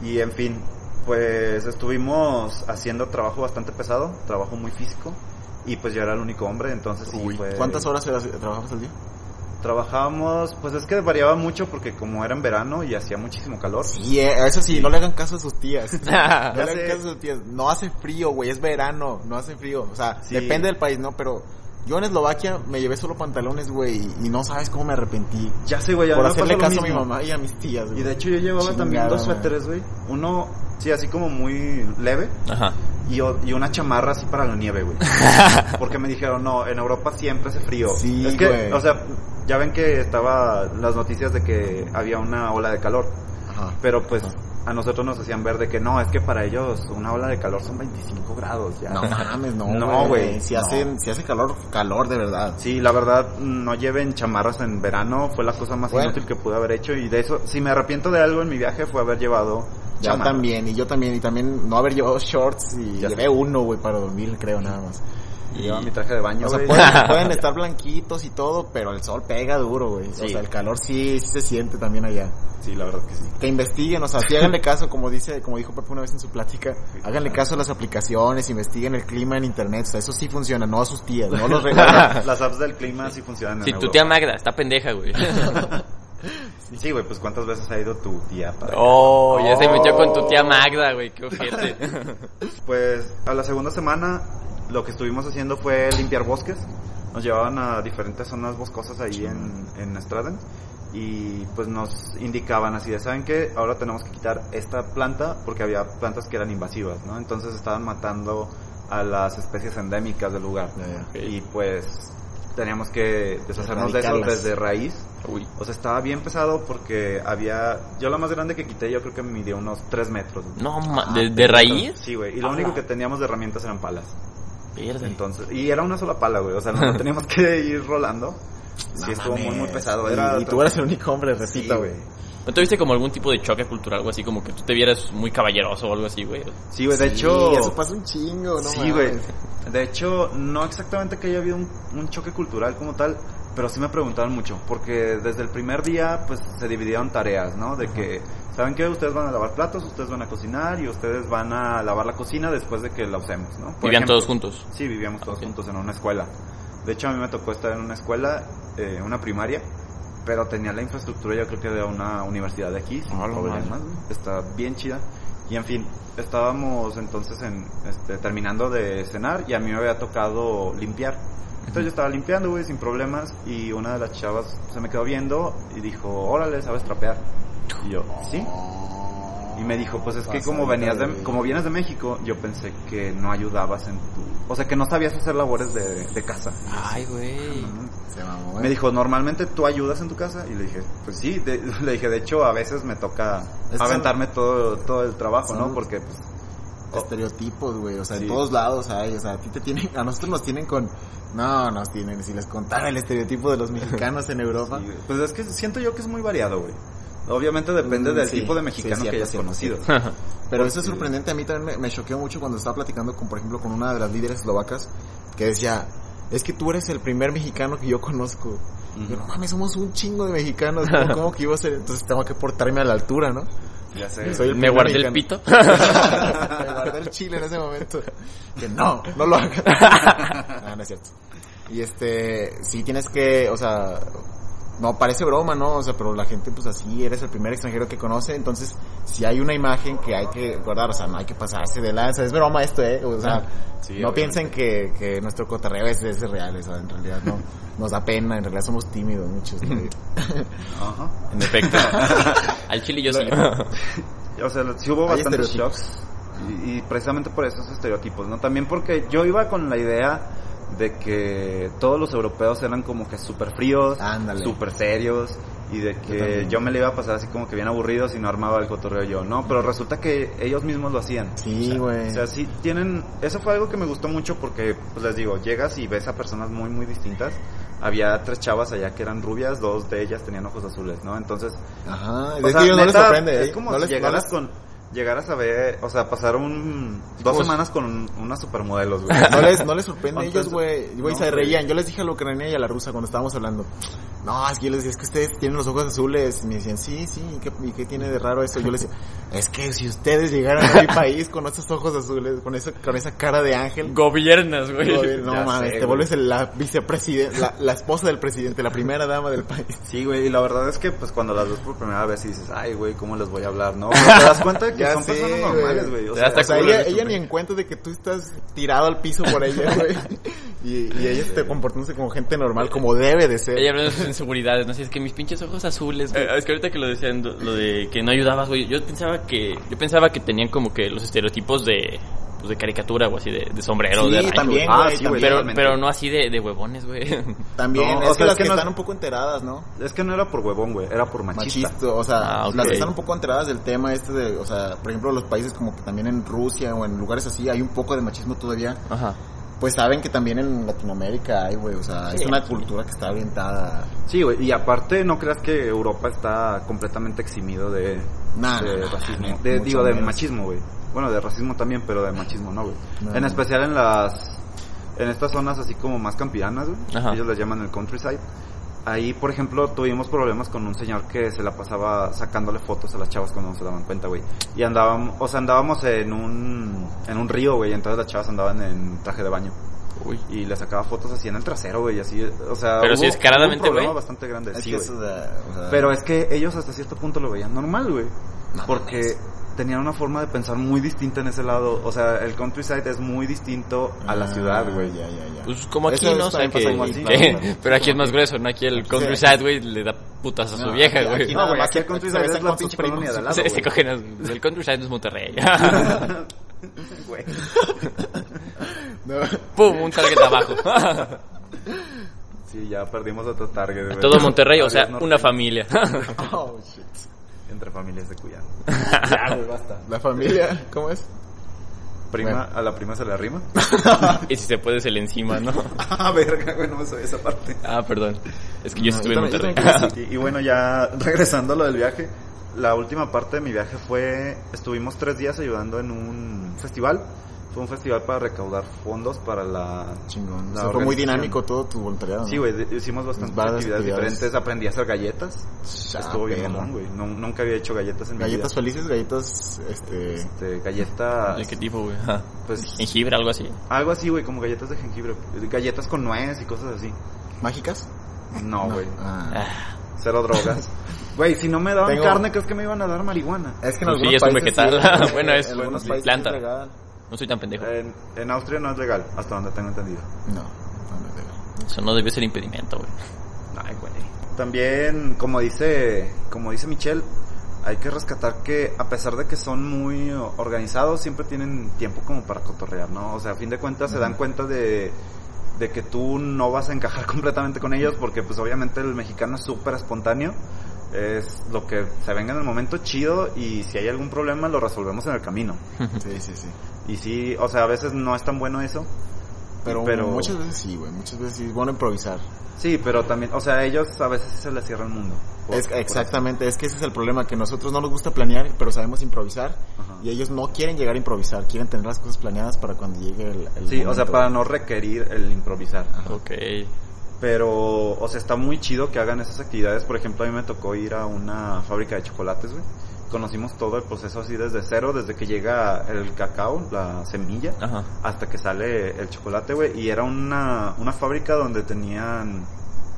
Y en fin, pues estuvimos haciendo trabajo bastante pesado, trabajo muy físico, y pues yo era el único hombre, entonces sí Uy, fue... ¿Cuántas horas eras- trabajabas al día? Trabajábamos, pues es que variaba mucho porque como era en verano y hacía muchísimo calor. Sí, eh, eso sí, no le hagan caso a sus tías. no le hagan sé. caso a sus tías. No hace frío, güey, es verano, no hace frío. O sea, Sí. depende del país, ¿no? Pero yo en Eslovaquia me llevé solo pantalones, güey, y no sabes cómo me arrepentí. Ya sé, güey, ya por me hacerle caso a mi mamá y a mis tías, güey. Y de hecho yo llevaba Chingada, también dos suéteres, güey. Uno, sí, así como muy leve. Ajá. Y, y una chamarra así para la nieve, güey. Porque me dijeron, no, en Europa siempre hace frío. Sí, es que, güey. o sea, ya ven que estaba las noticias de que había una ola de calor. Ajá. Pero pues a nosotros nos hacían ver de que no, es que para ellos una ola de calor son 25 grados. Ya. No mames, no, No, güey, Si, no. hacen, si hace calor, calor de verdad. Sí, la verdad, no lleven chamarras en verano, fue la cosa más Bueno. inútil que pude haber hecho y de eso, si me arrepiento de algo en mi viaje fue haber llevado Yo chamarra. también, y yo también, y también no haber llevado shorts y Ya llevé uno, güey, para dormir, creo, nada más. Y llevaba mi traje de baño, O sea, pueden, pueden estar blanquitos y todo, pero el sol pega duro, güey. O sea, el calor sí, sí se siente también allá. Sí, la verdad que sí. Que investiguen, o sea, sí háganle caso, como dice, como dijo Pepe una vez en su plática, háganle caso a las aplicaciones, investiguen el clima en internet, o sea, eso sí funciona, no a sus tías, no los regalen. Las apps del clima sí funcionan Si tu tía Magda está pendeja, güey. Sí, güey, pues ¿cuántas veces ha ido tu tía para allá? Oh, ya se metió con tu tía Magda, güey. Qué ojete. Pues a la segunda semana lo que estuvimos haciendo fue limpiar bosques. Nos llevaban a diferentes zonas boscosas ahí en, en Straden y pues nos indicaban así de, ¿saben qué? Ahora tenemos que quitar esta planta porque había plantas que eran invasivas, ¿no? Entonces estaban matando a las especies endémicas del lugar. Ya, ya. Y pues teníamos que deshacernos de eso desde raíz. Uy. O sea, estaba bien pesado porque había... Yo la más grande que quité yo creo que midió unos 3 metros. No, ma- ¿de, de raíz? Sí, güey. Y lo Ah, único que teníamos de herramientas eran palas. Verde. Entonces, y era una sola pala, güey. O sea, no teníamos que ir rolando. Sí, No estuvo muy, muy pesado. Y- Era y, tú eras el único hombre, repito, Sí, güey. ¿No tuviste como algún tipo de choque cultural, algo así? Como que tú te vieras muy caballeroso o algo así, güey. Sí, güey. De Sí, hecho... eso pasa un chingo, ¿no? sí, güey. De hecho, no exactamente que haya habido un, un choque cultural como tal, pero sí me preguntaron mucho, porque desde el primer día pues se dividieron tareas, ¿no? De que, ¿saben qué? Ustedes van a lavar platos, ustedes van a cocinar y ustedes van a lavar la cocina después de que la usemos, ¿no? Por Vivían ejemplo, todos juntos. Sí, vivíamos todos juntos en una escuela. De hecho, a mí me tocó estar en una escuela, eh, una primaria, pero tenía la infraestructura yo creo que de una universidad de aquí, sin la problemas. Está bien chida. Y en fin, estábamos entonces en, este, terminando de cenar y a mí me había tocado limpiar. Entonces yo estaba limpiando, güey, sin problemas y una de las chavas se me quedó viendo y dijo, órale, ¿sabes trapear? Y yo, ¿sí? Y me dijo, pues es que como venías de como vienes de México, yo pensé que no ayudabas en tu, o sea, que no sabías hacer labores de, de casa. Ay, güey. Se mamó, Me dijo, normalmente tú ayudas en tu casa y le dije, pues sí, de- le dije, de hecho a veces me toca Es aventarme todo, todo el trabajo, ¿no? son- Porque pues, estereotipos, güey, o sea, Sí. en todos lados hay, o sea, a ti te tienen, a nosotros nos tienen con, no, nos tienen, si les contara el estereotipo de los mexicanos en Europa, pues es que siento yo que es muy variado, güey. Obviamente depende Mm, del sí, tipo de sí, mexicano cierto, que hayas cierto, conocido. pero eso es sorprendente, a mí también me, me choqueó mucho cuando estaba platicando con, por ejemplo, con una de las líderes eslovacas, que decía, es que tú eres el primer mexicano que yo conozco. Yo, no mames, somos un chingo de mexicanos, ¿cómo, cómo que iba a ser? Entonces tengo que portarme a la altura, ¿no? Ya sé. Soy el Me guardé el pito. Me guardé el chile en ese momento. Que no, no lo hagas. no, no es cierto. Y este, sí tienes que, o sea, no parece broma, ¿no? O sea, pero la gente pues así, eres el primer extranjero que conoce, entonces si hay una imagen que hay que guardar, o sea, no hay que pasarse de lanza, es broma esto, ¿eh? O sea, Sí, no obviamente. piensen que, que nuestro cotorreo es, es real, o sea, en realidad no, nos da pena, en realidad somos tímidos muchos. ¿no? Ajá. En efecto. Al chile yo sí. O sea, sí hubo Hay bastantes estereotipos. shocks. Y, y precisamente por esos estereotipos, ¿no? También porque yo iba con la idea de que todos los europeos eran como que súper fríos, súper serios, y de Yo que yo, me le iba a pasar así como que bien aburrido si no armaba el cotorreo yo, ¿no? Pero resulta que ellos mismos lo hacían. Sí, güey. O sea, sí tienen... Eso fue algo que me gustó mucho porque, pues les digo, llegas y ves a personas muy, muy distintas. Había tres chavas allá que eran rubias, dos de ellas tenían ojos azules, ¿no? Entonces, Ajá, o es sea, que ellos no les sorprende, Es ¿eh? como no si les, no llegaras les- con... Llegaras a ver, o sea, pasar un... Dos como semanas con unas supermodelos, güey. No les, no les sorprende a ellos, güey. Güey, no, se reían. Yo les dije a la ucraniana y a la rusa cuando estábamos hablando. No, es que yo les decía, es que ustedes tienen los ojos azules. Y me decían, sí, sí, ¿y qué, y qué tiene de raro eso? Yo les decía, es que si ustedes llegaran a mi país con esos ojos azules, con, eso, con esa cara de ángel, Gobiernas, güey. no Ya mames, sé, te vuelves la vicepresidenta, la, la esposa del presidente, la primera dama del país. Sí, güey, y la verdad es que pues cuando las ves por primera vez y dices, ay, güey, ¿cómo les voy a hablar, no? Pero te das cuenta de que Ya son sé, personas normales, güey. O sea, O sea, ella, ella ni en cuenta de que tú estás tirado al piso por ella, güey. Y, y ella te comportándose como gente normal, como debe de ser. Ella hablando de sus inseguridades, no sé, es que mis pinches ojos azules, güey. Eh, es que ahorita que lo decían, lo de que no ayudabas, güey, yo pensaba que, yo pensaba que tenían como que los estereotipos de, pues de caricatura o así, de, de sombrero, Sí, de rancho, también, güey. Ah, güey, sí, güey, también. Pero, pero no así de, de huevones, güey. También, No, es o que sea, las es que que no- están un poco enteradas, ¿no? Es que no era por huevón, güey, era por machista. Machista, o sea, Ah, ok. las que están un poco enteradas del tema este de, o sea, por ejemplo, los países como que también en Rusia o en lugares así hay un poco de machismo todavía, Ajá. pues saben que también en Latinoamérica hay, güey, o sea, es Sí. una cultura que está orientada Sí, güey, y aparte no creas que Europa está completamente eximido de, Nah, de nah, racismo. nah, de, digo, de machismo, güey. Bueno, de racismo también, pero de machismo no, güey. No, en especial en las... En estas zonas así como más campiranas, güey. Ajá. Ellos les llaman el countryside. Ahí, por ejemplo, tuvimos problemas con un señor que se la pasaba sacándole fotos a las chavas cuando no se daban cuenta, güey. Y andábamos, o sea, andábamos en un, en un río, güey, entonces las chavas andaban en traje de baño. Uy. Y le sacaba fotos así en el trasero, güey, así, o sea... Pero sí, hubo- descaradamente, hubo un problema güey. bastante grande, Es sí, que güey. eso de- o sea, Pero es que ellos hasta cierto punto lo veían normal, güey. No porque. Tenían una forma de pensar muy distinta en ese lado. O sea, el countryside es muy distinto a la ah, ciudad, güey. Ya, ya, ya. Pues como aquí, Eso ¿no? O sea, que, pero aquí es más grueso, ¿no? Aquí el countryside, güey, le da putas a su vieja, güey. aquí No, güey, aquí el countryside es la pinche colonia de al lado, Se, se güey. cogen a- el countryside no es Monterrey. Güey. No. Pum, un target abajo. Sí, ya perdimos otro target, güey. Todo Monterrey, o sea, una familia. Oh, shit. Entre familias de cuidado. Ya, basta. La familia, ¿cómo es? Prima, Bueno. a la prima se le arrima. y si se puede, se le encima, ¿no? ah, verga, güey, no me sabía esa parte. Ah, perdón. Es que yo No, estuve yo en también- Monterrey. Y, y bueno, ya regresando a lo del viaje, la última parte de mi viaje fue, estuvimos tres días ayudando en un festival Fue un festival para recaudar fondos para la... Chingón. O la sea, fue muy dinámico todo tu voluntariado. ¿no? Sí, güey, hicimos bastantes actividades, actividades. diferentes. Aprendí a hacer galletas. Ah, Estuvo bien mamón, güey. No- nunca había hecho galletas en Galletas mi vida. felices, galletas, este... Este, galletas, ¿De qué tipo, güey? Pues, Jengibre, algo así. algo así, güey, como galletas de jengibre. Galletas con nuez y cosas así. ¿Mágicas? No, güey. Ah. Ah, Cero drogas. Güey, si no me daban Tengo- carne, ¿crees que me iban a dar marihuana? Es que en Pues sí, algunos es un países vegetal. sí, Bueno, en es algunos países planta. No soy tan pendejo. En, en Austria no es legal, hasta donde tengo entendido. No, no, es legal. Eso no debió ser impedimento, güey. Ay, güey. También, como dice, como dice Michelle, hay que rescatar que a pesar de que son muy organizados, siempre tienen tiempo como para cotorrear, ¿no? O sea, a fin de cuentas se dan cuenta de, de que tú no vas a encajar completamente con ellos porque pues obviamente el mexicano es súper espontáneo. Es lo que se venga en el momento chido y si hay algún problema lo resolvemos en el camino. Sí, sí, sí. Y sí, o sea, a veces no es tan bueno eso. Pero, Pero- muchas veces sí, güey. Muchas veces sí es bueno improvisar. Sí, pero también, o sea, ellos a veces se les cierra el mundo. Por- Es, exactamente, es que ese es el problema, que nosotros no nos gusta planear, pero sabemos improvisar. Ajá. Y ellos no quieren llegar a improvisar, quieren tener las cosas planeadas para cuando llegue el, el Sí, o sea, para no requerir el improvisar. Ok. Pero, o sea, está muy chido que hagan esas actividades. Por ejemplo, a mí me tocó ir a una fábrica de chocolates, güey. Conocimos todo el proceso así desde cero, desde que llega el cacao, la semilla, Ajá. hasta que sale el chocolate, güey. Y era una, una fábrica donde tenían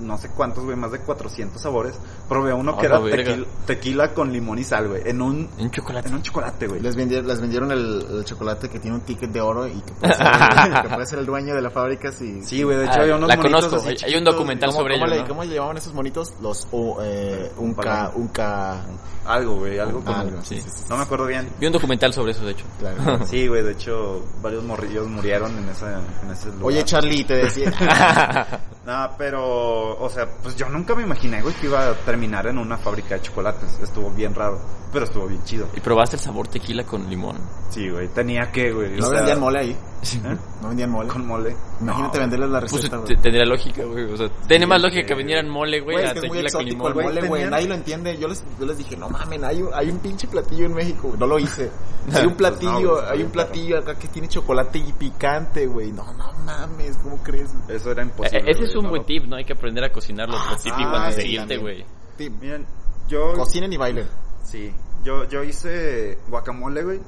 no sé cuántos, güey, más de 400 sabores. Probé uno A que era tequila, tequila con limón y sal, güey. En un, Un chocolate. en un chocolate, güey. Les vendieron, les vendieron el, el chocolate que tiene un ticket de oro y que puede ser, que puede ser el dueño de la fábrica si... Sí, güey, de hecho Ah, había unos la monitos conozco, así hay- un documental sobre ¿Cómo, ellos, le, ¿no? ¿Cómo le llamaban esos monitos? Los o, eh, un K, un K... Algo, güey, algo algo, sí. sí, sí, sí, No me acuerdo bien. Vi un documental sobre eso, de hecho. claro. Sí, güey, de hecho, varios morrillos murieron en, esa, en ese lugar. Oye, Charlie, te decía... Nah, pero, o sea, pues yo nunca me imaginé, que iba a terminar en una fábrica de chocolates. Estuvo bien raro, pero estuvo bien chido. ¿Y probaste el sabor tequila con limón? Sí, güey, tenía que, güey. ¿No o sea, vendían mole ahí? ¿eh? ¿No vendían mole? Con mole. Imagínate No, venderles la Pues receta, güey. tendría lógica, güey. O sea, tiene más lógica que- que vendieran mole, güey, a es que es muy tequila con exótico limón. el güey. mole, güey. Nadie lo entiende. Yo les, yo les dije, no mamen, hay, un- hay un pinche platillo en México. güey. No lo hice. Hay un Pues no, platillo, güey, hay un platillo acá que tiene chocolate y picante, güey. No, no mames, ¿cómo crees? Eso era Eh, imposible. Ese es un no buen tip, ¿no? Hay que aprender a cocinar los los típicos ah, antes de sí, güey. Tip, Miren, yo... cocinen y bailen. Sí, yo, yo hice guacamole, güey.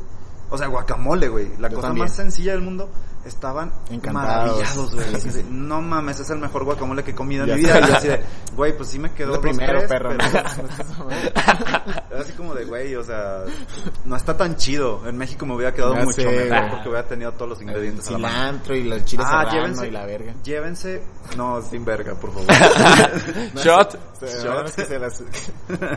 O sea, guacamole, güey. La Yo cosa también. más sencilla del mundo. Estaban Encantados. maravillados, güey. Sí, sí. No mames, es el mejor guacamole que he comido en Ya mi vida. Y yo así de, güey, pues sí me quedó Lo primero, tres, perro. pero- así como de, güey, o sea, no está tan chido. En México me hubiera quedado mucho sé, mejor güey. porque hubiera tenido todos los El ingredientes a la mano. cilantro y el chile Ah, llévense, y la verga. llévense, no, sin verga, por favor. Shot. Se- se las-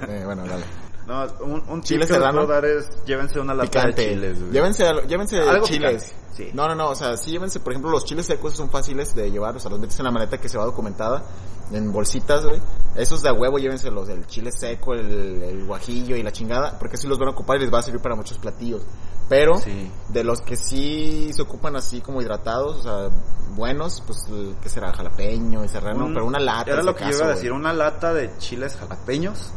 Eh, bueno, dale. No, un, un Chile que serrano. puedo dar es, llévense una lata Picante. de chiles, güey. llévense, llévense Algo chiles. sí. No, no, no, o sea, sí llévense, por ejemplo, los chiles secos son fáciles de llevar, o sea, los metes en la maleta que se va documentada, en bolsitas, güey. Esos de a huevo, llévense los del chile seco, el, el guajillo y la chingada, porque así los van a ocupar y les va a servir para muchos platillos. Pero, Sí. de los que sí se ocupan así como hidratados, o sea, buenos, pues, el que será jalapeño y serrano, Un- pero una lata. Era lo que yo acaso, iba a güey. decir, una lata de chiles jalapeños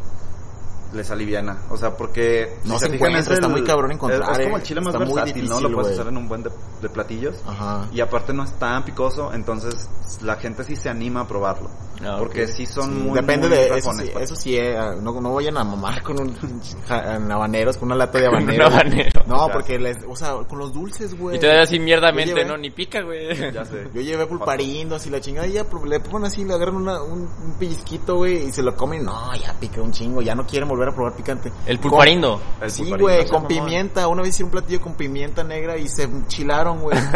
les aliviana. O sea, porque... No si se fijan, encuentra, es está el- muy cabrón encontrar, Es, es como eh. el chile más versátil, ¿no? Lo puedes usar en un buen de, de platillos. Ajá. Y aparte no es tan picoso, entonces la gente sí se anima a probarlo. Ah, porque sí son Sí, muy Depende muy de eso sí, pues. eso sí eh, no, no vayan a mamar con un habaneros, con una lata de Un habanero. habanero. No, Ya. porque les, o sea, con los dulces, güey. Y te da así Yo mierdamente, llevé- ¿no? Ni pica, güey. Ya sé. Yo llevé pulparindo, así la chingada, y ya pro- le ponen así, le agarran una, un, un pellizquito, güey, y se lo comen. No, ya pica un chingo, ya no quieren volver a probar picante. El pulparindo. El Sí, güey, con pimienta. Una vez hice un platillo con pimienta negra y se enchilaron, güey.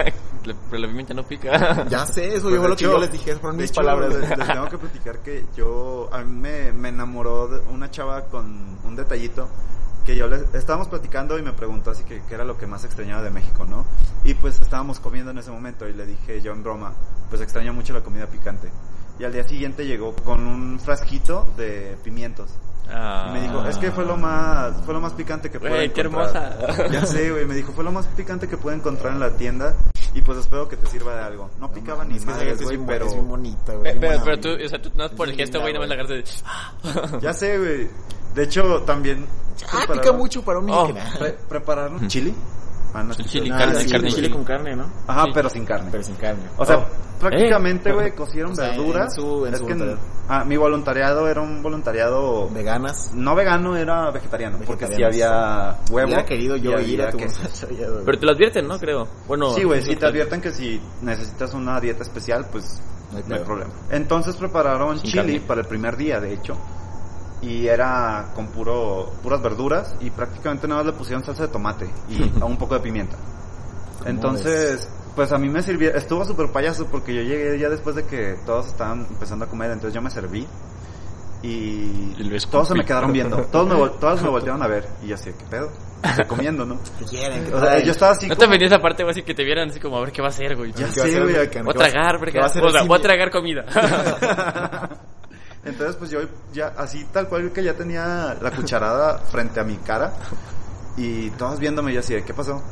Pero la pimienta no pica. ya sé, eso Pues, de lo que yo les dije, fueron mis hecho, palabras. Les, les tengo que platicar que yo, a mí me, me enamoró de una chava con un detallito que yo le estábamos platicando y me preguntó así que qué era lo que más extrañaba de México, ¿no? Y pues estábamos comiendo en ese momento y le dije yo en broma, pues extraño mucho la comida picante. Y al día siguiente llegó con un frasquito de pimientos. Ah. Y me dijo, es que fue lo más, fue lo más picante que pude Güey, qué encontrar". hermosa. Ya sé, güey, me dijo, fue lo más picante que pude encontrar en la tienda y pues espero que te sirva de algo. No picaba ni Es que es güey, pero... Es bien bonita, güey. Pero, pero tú, o sea, tú no por el Es gesto, güey, no me la de... Ya sé, güey. De hecho, también... Ah, pica mucho para un Oh. mexicano. pre- prepararon chili Carne, sí, carne. chile con carne, ¿no? Ajá, Sí. pero sin carne. Pero sin carne. O sea, Oh. prácticamente, ¿Eh? güey, cocieron O sea, verduras. en su- en es su que, voluntariado. ah, mi voluntariado era un voluntariado veganas. no vegano, era vegetariano, porque sí había huevo. Hubiera querido yo ir a tu güey. Pero te lo advierten, ¿no? Creo. Bueno. Sí, güey, si te advierten que si necesitas una dieta especial, pues No hay no hay pedo. problema. Entonces prepararon Sin chili carne. para el primer día, de hecho. Y era con puro puras verduras y prácticamente nada más le pusieron salsa de tomate y un poco de pimienta. Entonces, pues a mí me sirvió, estuvo súper payaso porque yo llegué ya después de que todos estaban empezando a comer, entonces yo me serví y, todos se me quedaron viendo, todos me, todos me voltearon a ver y yo así, ¿qué pedo? Estoy comiendo, ¿no? ¿Qué quieren? O sea, yo estaba así ¿No te venía esa parte, güey, así que te vieran así como a ver qué va a hacer, güey? Ya ¿Qué va a tragar, verga. voy a tragar comida. Entonces, pues yo ya, así tal cual que ya tenía la cucharada frente a mi cara y todas viéndome y yo así, de, ¿qué pasó?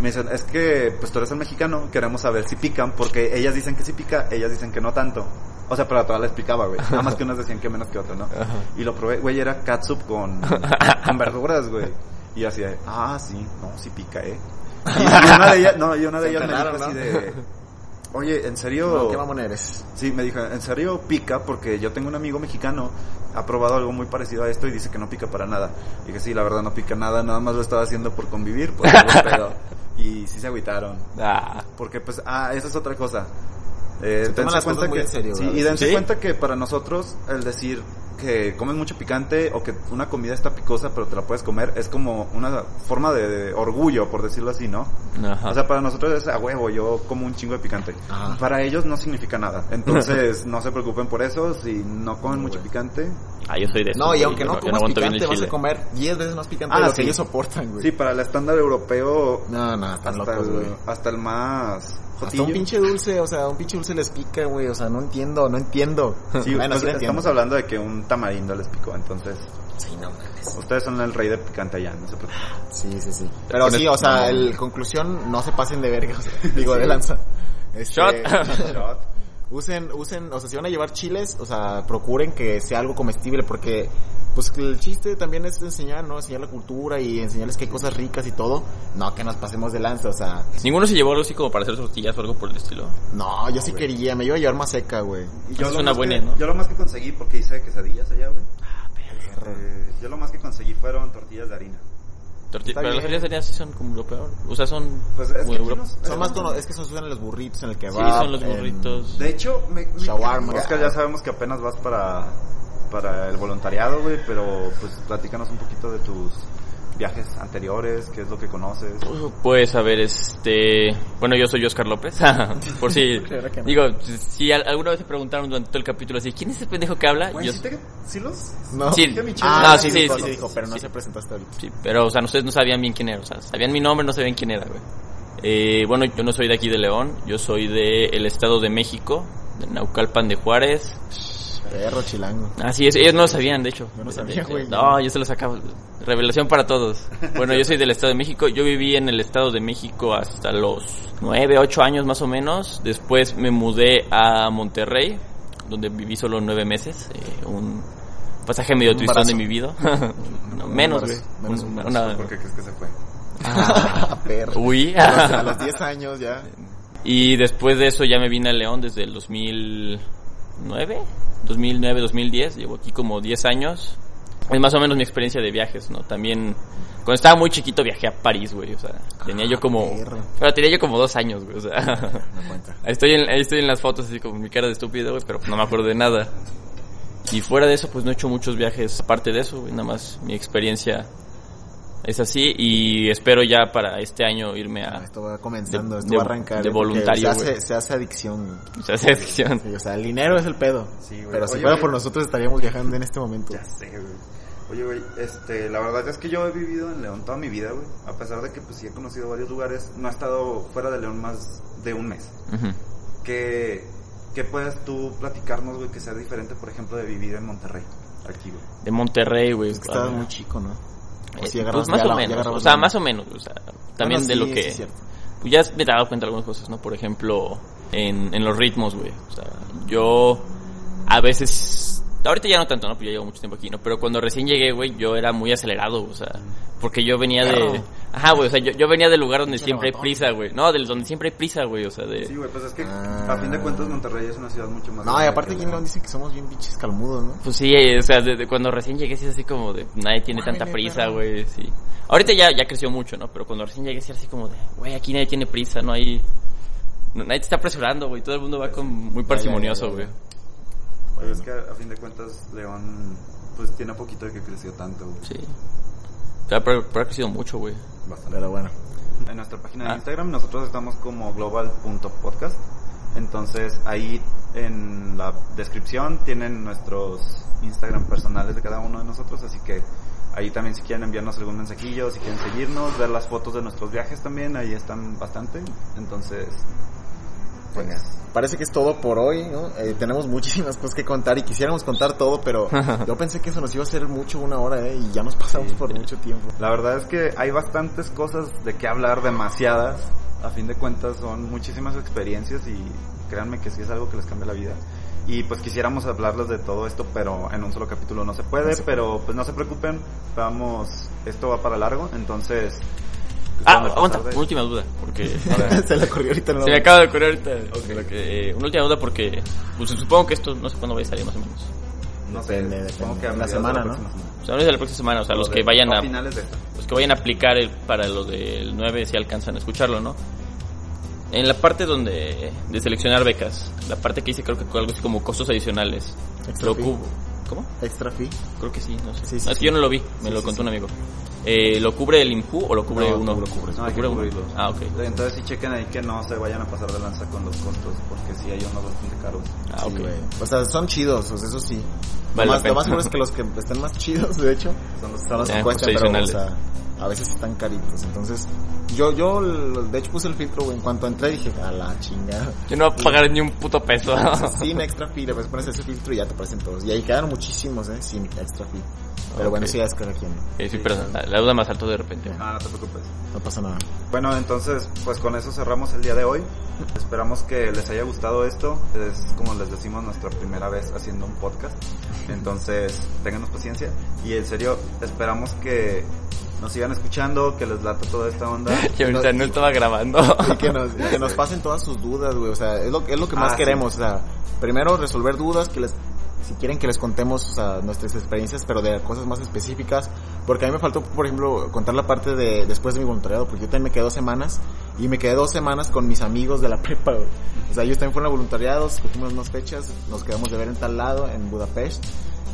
Me dicen, es que pues tú eres el mexicano, queremos saber si pican, porque ellas dicen que sí pica, ellas dicen que no tanto. O sea, pero a todas les picaba, güey. Nada más que unas decían que menos que otras, ¿no? Y lo probé, güey, era catsup con, con verduras, güey. Y yo así de, ah, sí, no, sí pica, eh. Y, y una de ellas, no, y una de ellas me dijo así de, oye, ¿en serio? No, ¿Qué mamón eres? Sí, me dijo, en serio pica porque yo tengo un amigo mexicano, ha probado algo muy parecido a esto y dice que no pica para nada. Y dije, sí, la verdad no pica nada, nada más lo estaba haciendo por convivir, por algún pedo. Y sí se agüitaron. Ah. Porque pues, ah, esa es otra cosa. Eh, dense cuenta que, serio, y dense ¿Sí? cuenta que para nosotros el decir que comes mucho picante o que una comida está picosa pero te la puedes comer es como una forma de, de orgullo, por decirlo así, ¿no? Ajá. O sea, para nosotros es a huevo, yo como un chingo de picante. Ajá. Para ellos no significa nada. Entonces, no se preocupen por eso. Si no comen mucho picante. Ah, yo soy de eso. No, y aunque no comas bien picante, vas a comer 10 veces más picante Ah, de lo sí. que ellos soportan, güey. Sí, para el estándar europeo, No, no, están hasta, locos, güey. el, hasta el más Hasta un pinche dulce, o sea, un pinche dulce les pica, güey. O sea, no entiendo, no entiendo. Sí, bueno, pues, sí entiendo. estamos hablando de que un tamarindo les picó. Entonces, Sí, no mames. ustedes son el rey de picante allá, no se preocupen. Sí, sí, sí. Pero Con sí, o sea, no. el conclusión, no se pasen de verga. o sea, digo, de lanza. Este, Shot. Shot. Usen, usen, o sea, si van a llevar chiles, o sea, procuren que sea algo comestible porque, pues el chiste también es enseñar, ¿no? Enseñar la cultura y enseñarles que hay cosas ricas y todo. No, que nos pasemos de lanza, o sea, Ninguno se llevó algo así como para hacer tortillas o algo por el estilo. no, yo sí quería, me iba a llevar más seca, güey. Y Esa es una más buena, que, ¿no? yo lo más que conseguí, porque hice quesadillas allá, güey. Eh, yo lo más que conseguí fueron tortillas de harina. Pero las tortillas de harina sí son como lo peor. O sea, son Pues es como que nos- Son más cono- es que se usan en los burritos, en el que Sí, son los burritos. De hecho, me, me- Shawarma. Oscar, ya sabemos que apenas vas para, para el voluntariado, güey, pero pues platícanos un poquito de tus viajes anteriores, qué es lo que conoces. Pues a ver, este... Bueno, yo soy Oscar López. Por si... Claro que no. Digo, si al- alguna vez se preguntaron durante todo el capítulo así, ¿quién es ese pendejo que habla? Güey, Yo- ¿sí, te- sí los...? No, Sí. Ah, No, sí, sí, sí, dijo, sí, sí dijo, pero no sí. se presentaste ahorita. Sí, pero, o sea, ustedes no sabían bien quién era. O sea, sabían mi nombre, no sabían quién era, güey. Eh, bueno, yo no soy de aquí de León. Yo soy de el Estado de México, de Naucalpan de Juárez. Perro chilango. Así es, ellos no lo sabían, de hecho. Yo no sabía, güey. No, yo se lo sacaba. Revelación para todos. Bueno, yo soy del Estado de México. Yo viví en el Estado de México hasta los 9, 8 años más o menos. Después me mudé a Monterrey, donde viví solo 9 meses. Eh, un pasaje medio tristón de mi vida. No, menos, güey. menos Un- una- ¿Por qué crees que se fue? Ah, perro. Uy. A los- a los 10 años ya. Y después de eso ya me vine a León desde el 2009, 2009, 2010, llevo aquí como 10 años. Es más o menos mi experiencia de viajes, ¿no? También, cuando estaba muy chiquito viajé a París, güey, o sea, tenía yo como... Ah, perro. Pero tenía yo como dos años, güey, o sea... No estoy en, ahí estoy en las fotos así como mi cara de estúpido, güey, pero no me acuerdo de nada. Y fuera de eso, pues no he hecho muchos viajes aparte de eso, güey, nada más mi experiencia es así y espero ya para este año irme a... Esto va comenzando, De- esto de- va a arrancar. de voluntario, Se güey. hace, se hace adicción. güey. O sea, esa sección. Sí, o sea, el dinero es el pedo. Sí, güey. Pero si Oye, fuera güey. por nosotros estaríamos viajando en este momento. Ya sé, güey. Oye, güey, este, la verdad es que yo he vivido en León toda mi vida, güey. A pesar de que, pues, sí he conocido varios lugares, no he estado fuera de León más de un mes. Ujú. ¿Qué, qué puedes tú platicarnos, güey, que sea diferente, por ejemplo, de vivir en Monterrey? Aquí, güey. De Monterrey, güey. Es que estabas Ah, muy chico, ¿no? Eh, pues más o la- menos, o sea, más o menos, o sea, también Bueno, de sí, lo que... pues ya me he dado cuenta de algunas cosas, ¿no? Por ejemplo, en, en los ritmos, güey. O sea, yo a veces... Ahorita ya no tanto, ¿no? Pues ya llevo mucho tiempo aquí, ¿no? Pero cuando recién llegué, güey, yo era muy acelerado, o sea... Porque yo venía de... Ajá, güey, o sea, yo, yo venía del lugar donde siempre hay prisa, güey. No, del donde siempre hay prisa, güey, o sea, de... Sí, güey, pues es que Ah. a fin de cuentas Monterrey es una ciudad mucho más... No, y aparte aquí en León dicen que somos bien pinches calmudos, ¿no? Pues sí, eh, o sea, desde cuando recién llegué sí es así como de... Nadie tiene tanta prisa, güey, sí. Ahorita ya, ya creció mucho, ¿no? Pero cuando recién llegué sí era así como de... Güey, aquí nadie tiene prisa, no hay... no- nadie te está apresurando, güey. Todo el mundo va con muy parsimonioso, güey. Pero es que a, a fin de cuentas León pues tiene poquito de que creció tanto, güey. Sí. Pero ha crecido mucho, güey. Bastante. Pero bueno. En nuestra página de Ah. Instagram nosotros estamos como global.podcast. Entonces ahí en la descripción tienen nuestros Instagram personales de cada uno de nosotros, así que ahí también si quieren enviarnos algún mensajillo, si quieren seguirnos, ver las fotos de nuestros viajes también, ahí están bastante. Entonces, pues Venga. Parece que es todo por hoy, ¿no? Eh, tenemos muchísimas cosas que contar y quisiéramos contar todo, pero yo pensé que eso nos iba a hacer mucho una hora, ¿eh? Y ya nos pasamos Sí, por sí. mucho tiempo. la verdad es que hay bastantes cosas de qué hablar, demasiadas. A fin de cuentas son muchísimas experiencias y créanme que sí es algo que les cambia la vida. Y pues quisiéramos hablarles de todo esto, pero en un solo capítulo no se puede, No se pero pues no se preocupen, vamos, esto va para largo, entonces... Ah, aguanta, una última duda, porque... Se le ocurrió ahorita. ¿no? Se me acaba de ocurrir ahorita lo que, eh, una última duda porque pues supongo que esto no sé cuándo vaya a salir más o menos. No sé, Depende, supongo depende. que a La semana, ¿no? semana. O sea, no es de la próxima semana, o sea, los que vayan a finales de esta. los que vayan a aplicar el, para lo del 9 si alcanzan a escucharlo, ¿no? En la parte donde de seleccionar becas, la parte que dice creo que algo así como costos adicionales. Extra Lo fee. cubo. ¿Cómo? Extra fee. Creo que sí, no sé. Sí, sí, No, es sí. que yo no lo vi, me Sí, lo contó sí. un amigo. Eh, ¿Lo cubre el INPU o lo cubre No, uno? lo cubres. No, hay ¿Lo que cubre uno? cubrirlos. Ah, ok. Entonces sí chequen ahí que no se vayan a pasar de lanza con los costos, porque sí hay unos bastante caros. Ah, Sí, ok. O sea, son chidos, o sea, eso sí. Vale más, lo más seguro es que los que estén más chidos, de hecho, Son los, son los que cuestan, pero, o sea, a veces están caritos. Entonces, yo, yo, de hecho puse el filtro, güey, en cuanto entré dije, a la chingada. Yo no voy a pagar ni un puto peso. sin extra fee, le pones ese filtro y ya te aparecen todos. Y ahí quedaron muchísimos, eh, sin extra fee. Pero bueno, sí, ya es cada quien, Eh, sí, pero la, la duda más alto de repente. Ah, no te preocupes. no pasa nada. Bueno, entonces, pues con eso cerramos el día de hoy. Esperamos que les haya gustado esto. Es como les decimos nuestra primera vez haciendo un podcast. Entonces, ténganos paciencia. Y en serio, esperamos que nos sigan escuchando, que les lata toda esta onda. Y ahorita no estaba grabando. Y que nos, y que nos pasen todas sus dudas, güey. O sea, es lo, es lo que más Ah, queremos. O sea, primero resolver dudas que les, si quieren que les contemos sea, nuestras experiencias, pero de cosas más específicas. Porque a mí me faltó, por ejemplo, contar la parte de después de mi voluntariado, porque yo también me quedé dos semanas y me quedé dos semanas con mis amigos de la prepa, güey. O sea, ellos también fueron a voluntariados, cogimos unas fechas, nos quedamos de ver en tal lado, en Budapest.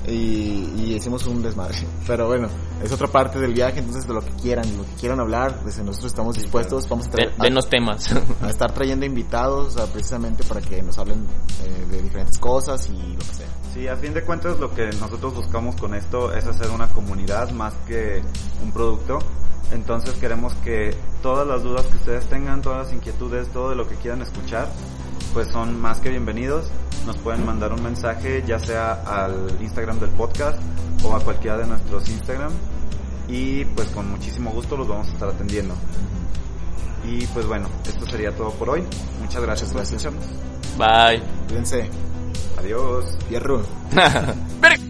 Y, y hicimos un desmadre. Pero bueno, es otra parte del viaje, entonces de lo que quieran, de lo que quieran hablar, pues nosotros estamos dispuestos, vamos a, De- traer- denos temas. a estar trayendo invitados, precisamente para que nos hablen eh, de diferentes cosas y lo que sea. Sí, a fin de cuentas lo que nosotros buscamos con esto es hacer una comunidad más que un producto. Entonces queremos que todas las dudas que ustedes tengan, todas las inquietudes, todo de lo que quieran escuchar, pues son más que bienvenidos. Nos pueden mandar un mensaje ya sea al Instagram del podcast o a cualquiera de nuestros Instagram y pues con muchísimo gusto los vamos a estar atendiendo. Y pues bueno, esto sería todo por hoy. Muchas gracias Muchas por gracias. escucharnos. Bye. Cuídense, Adiós. fierro.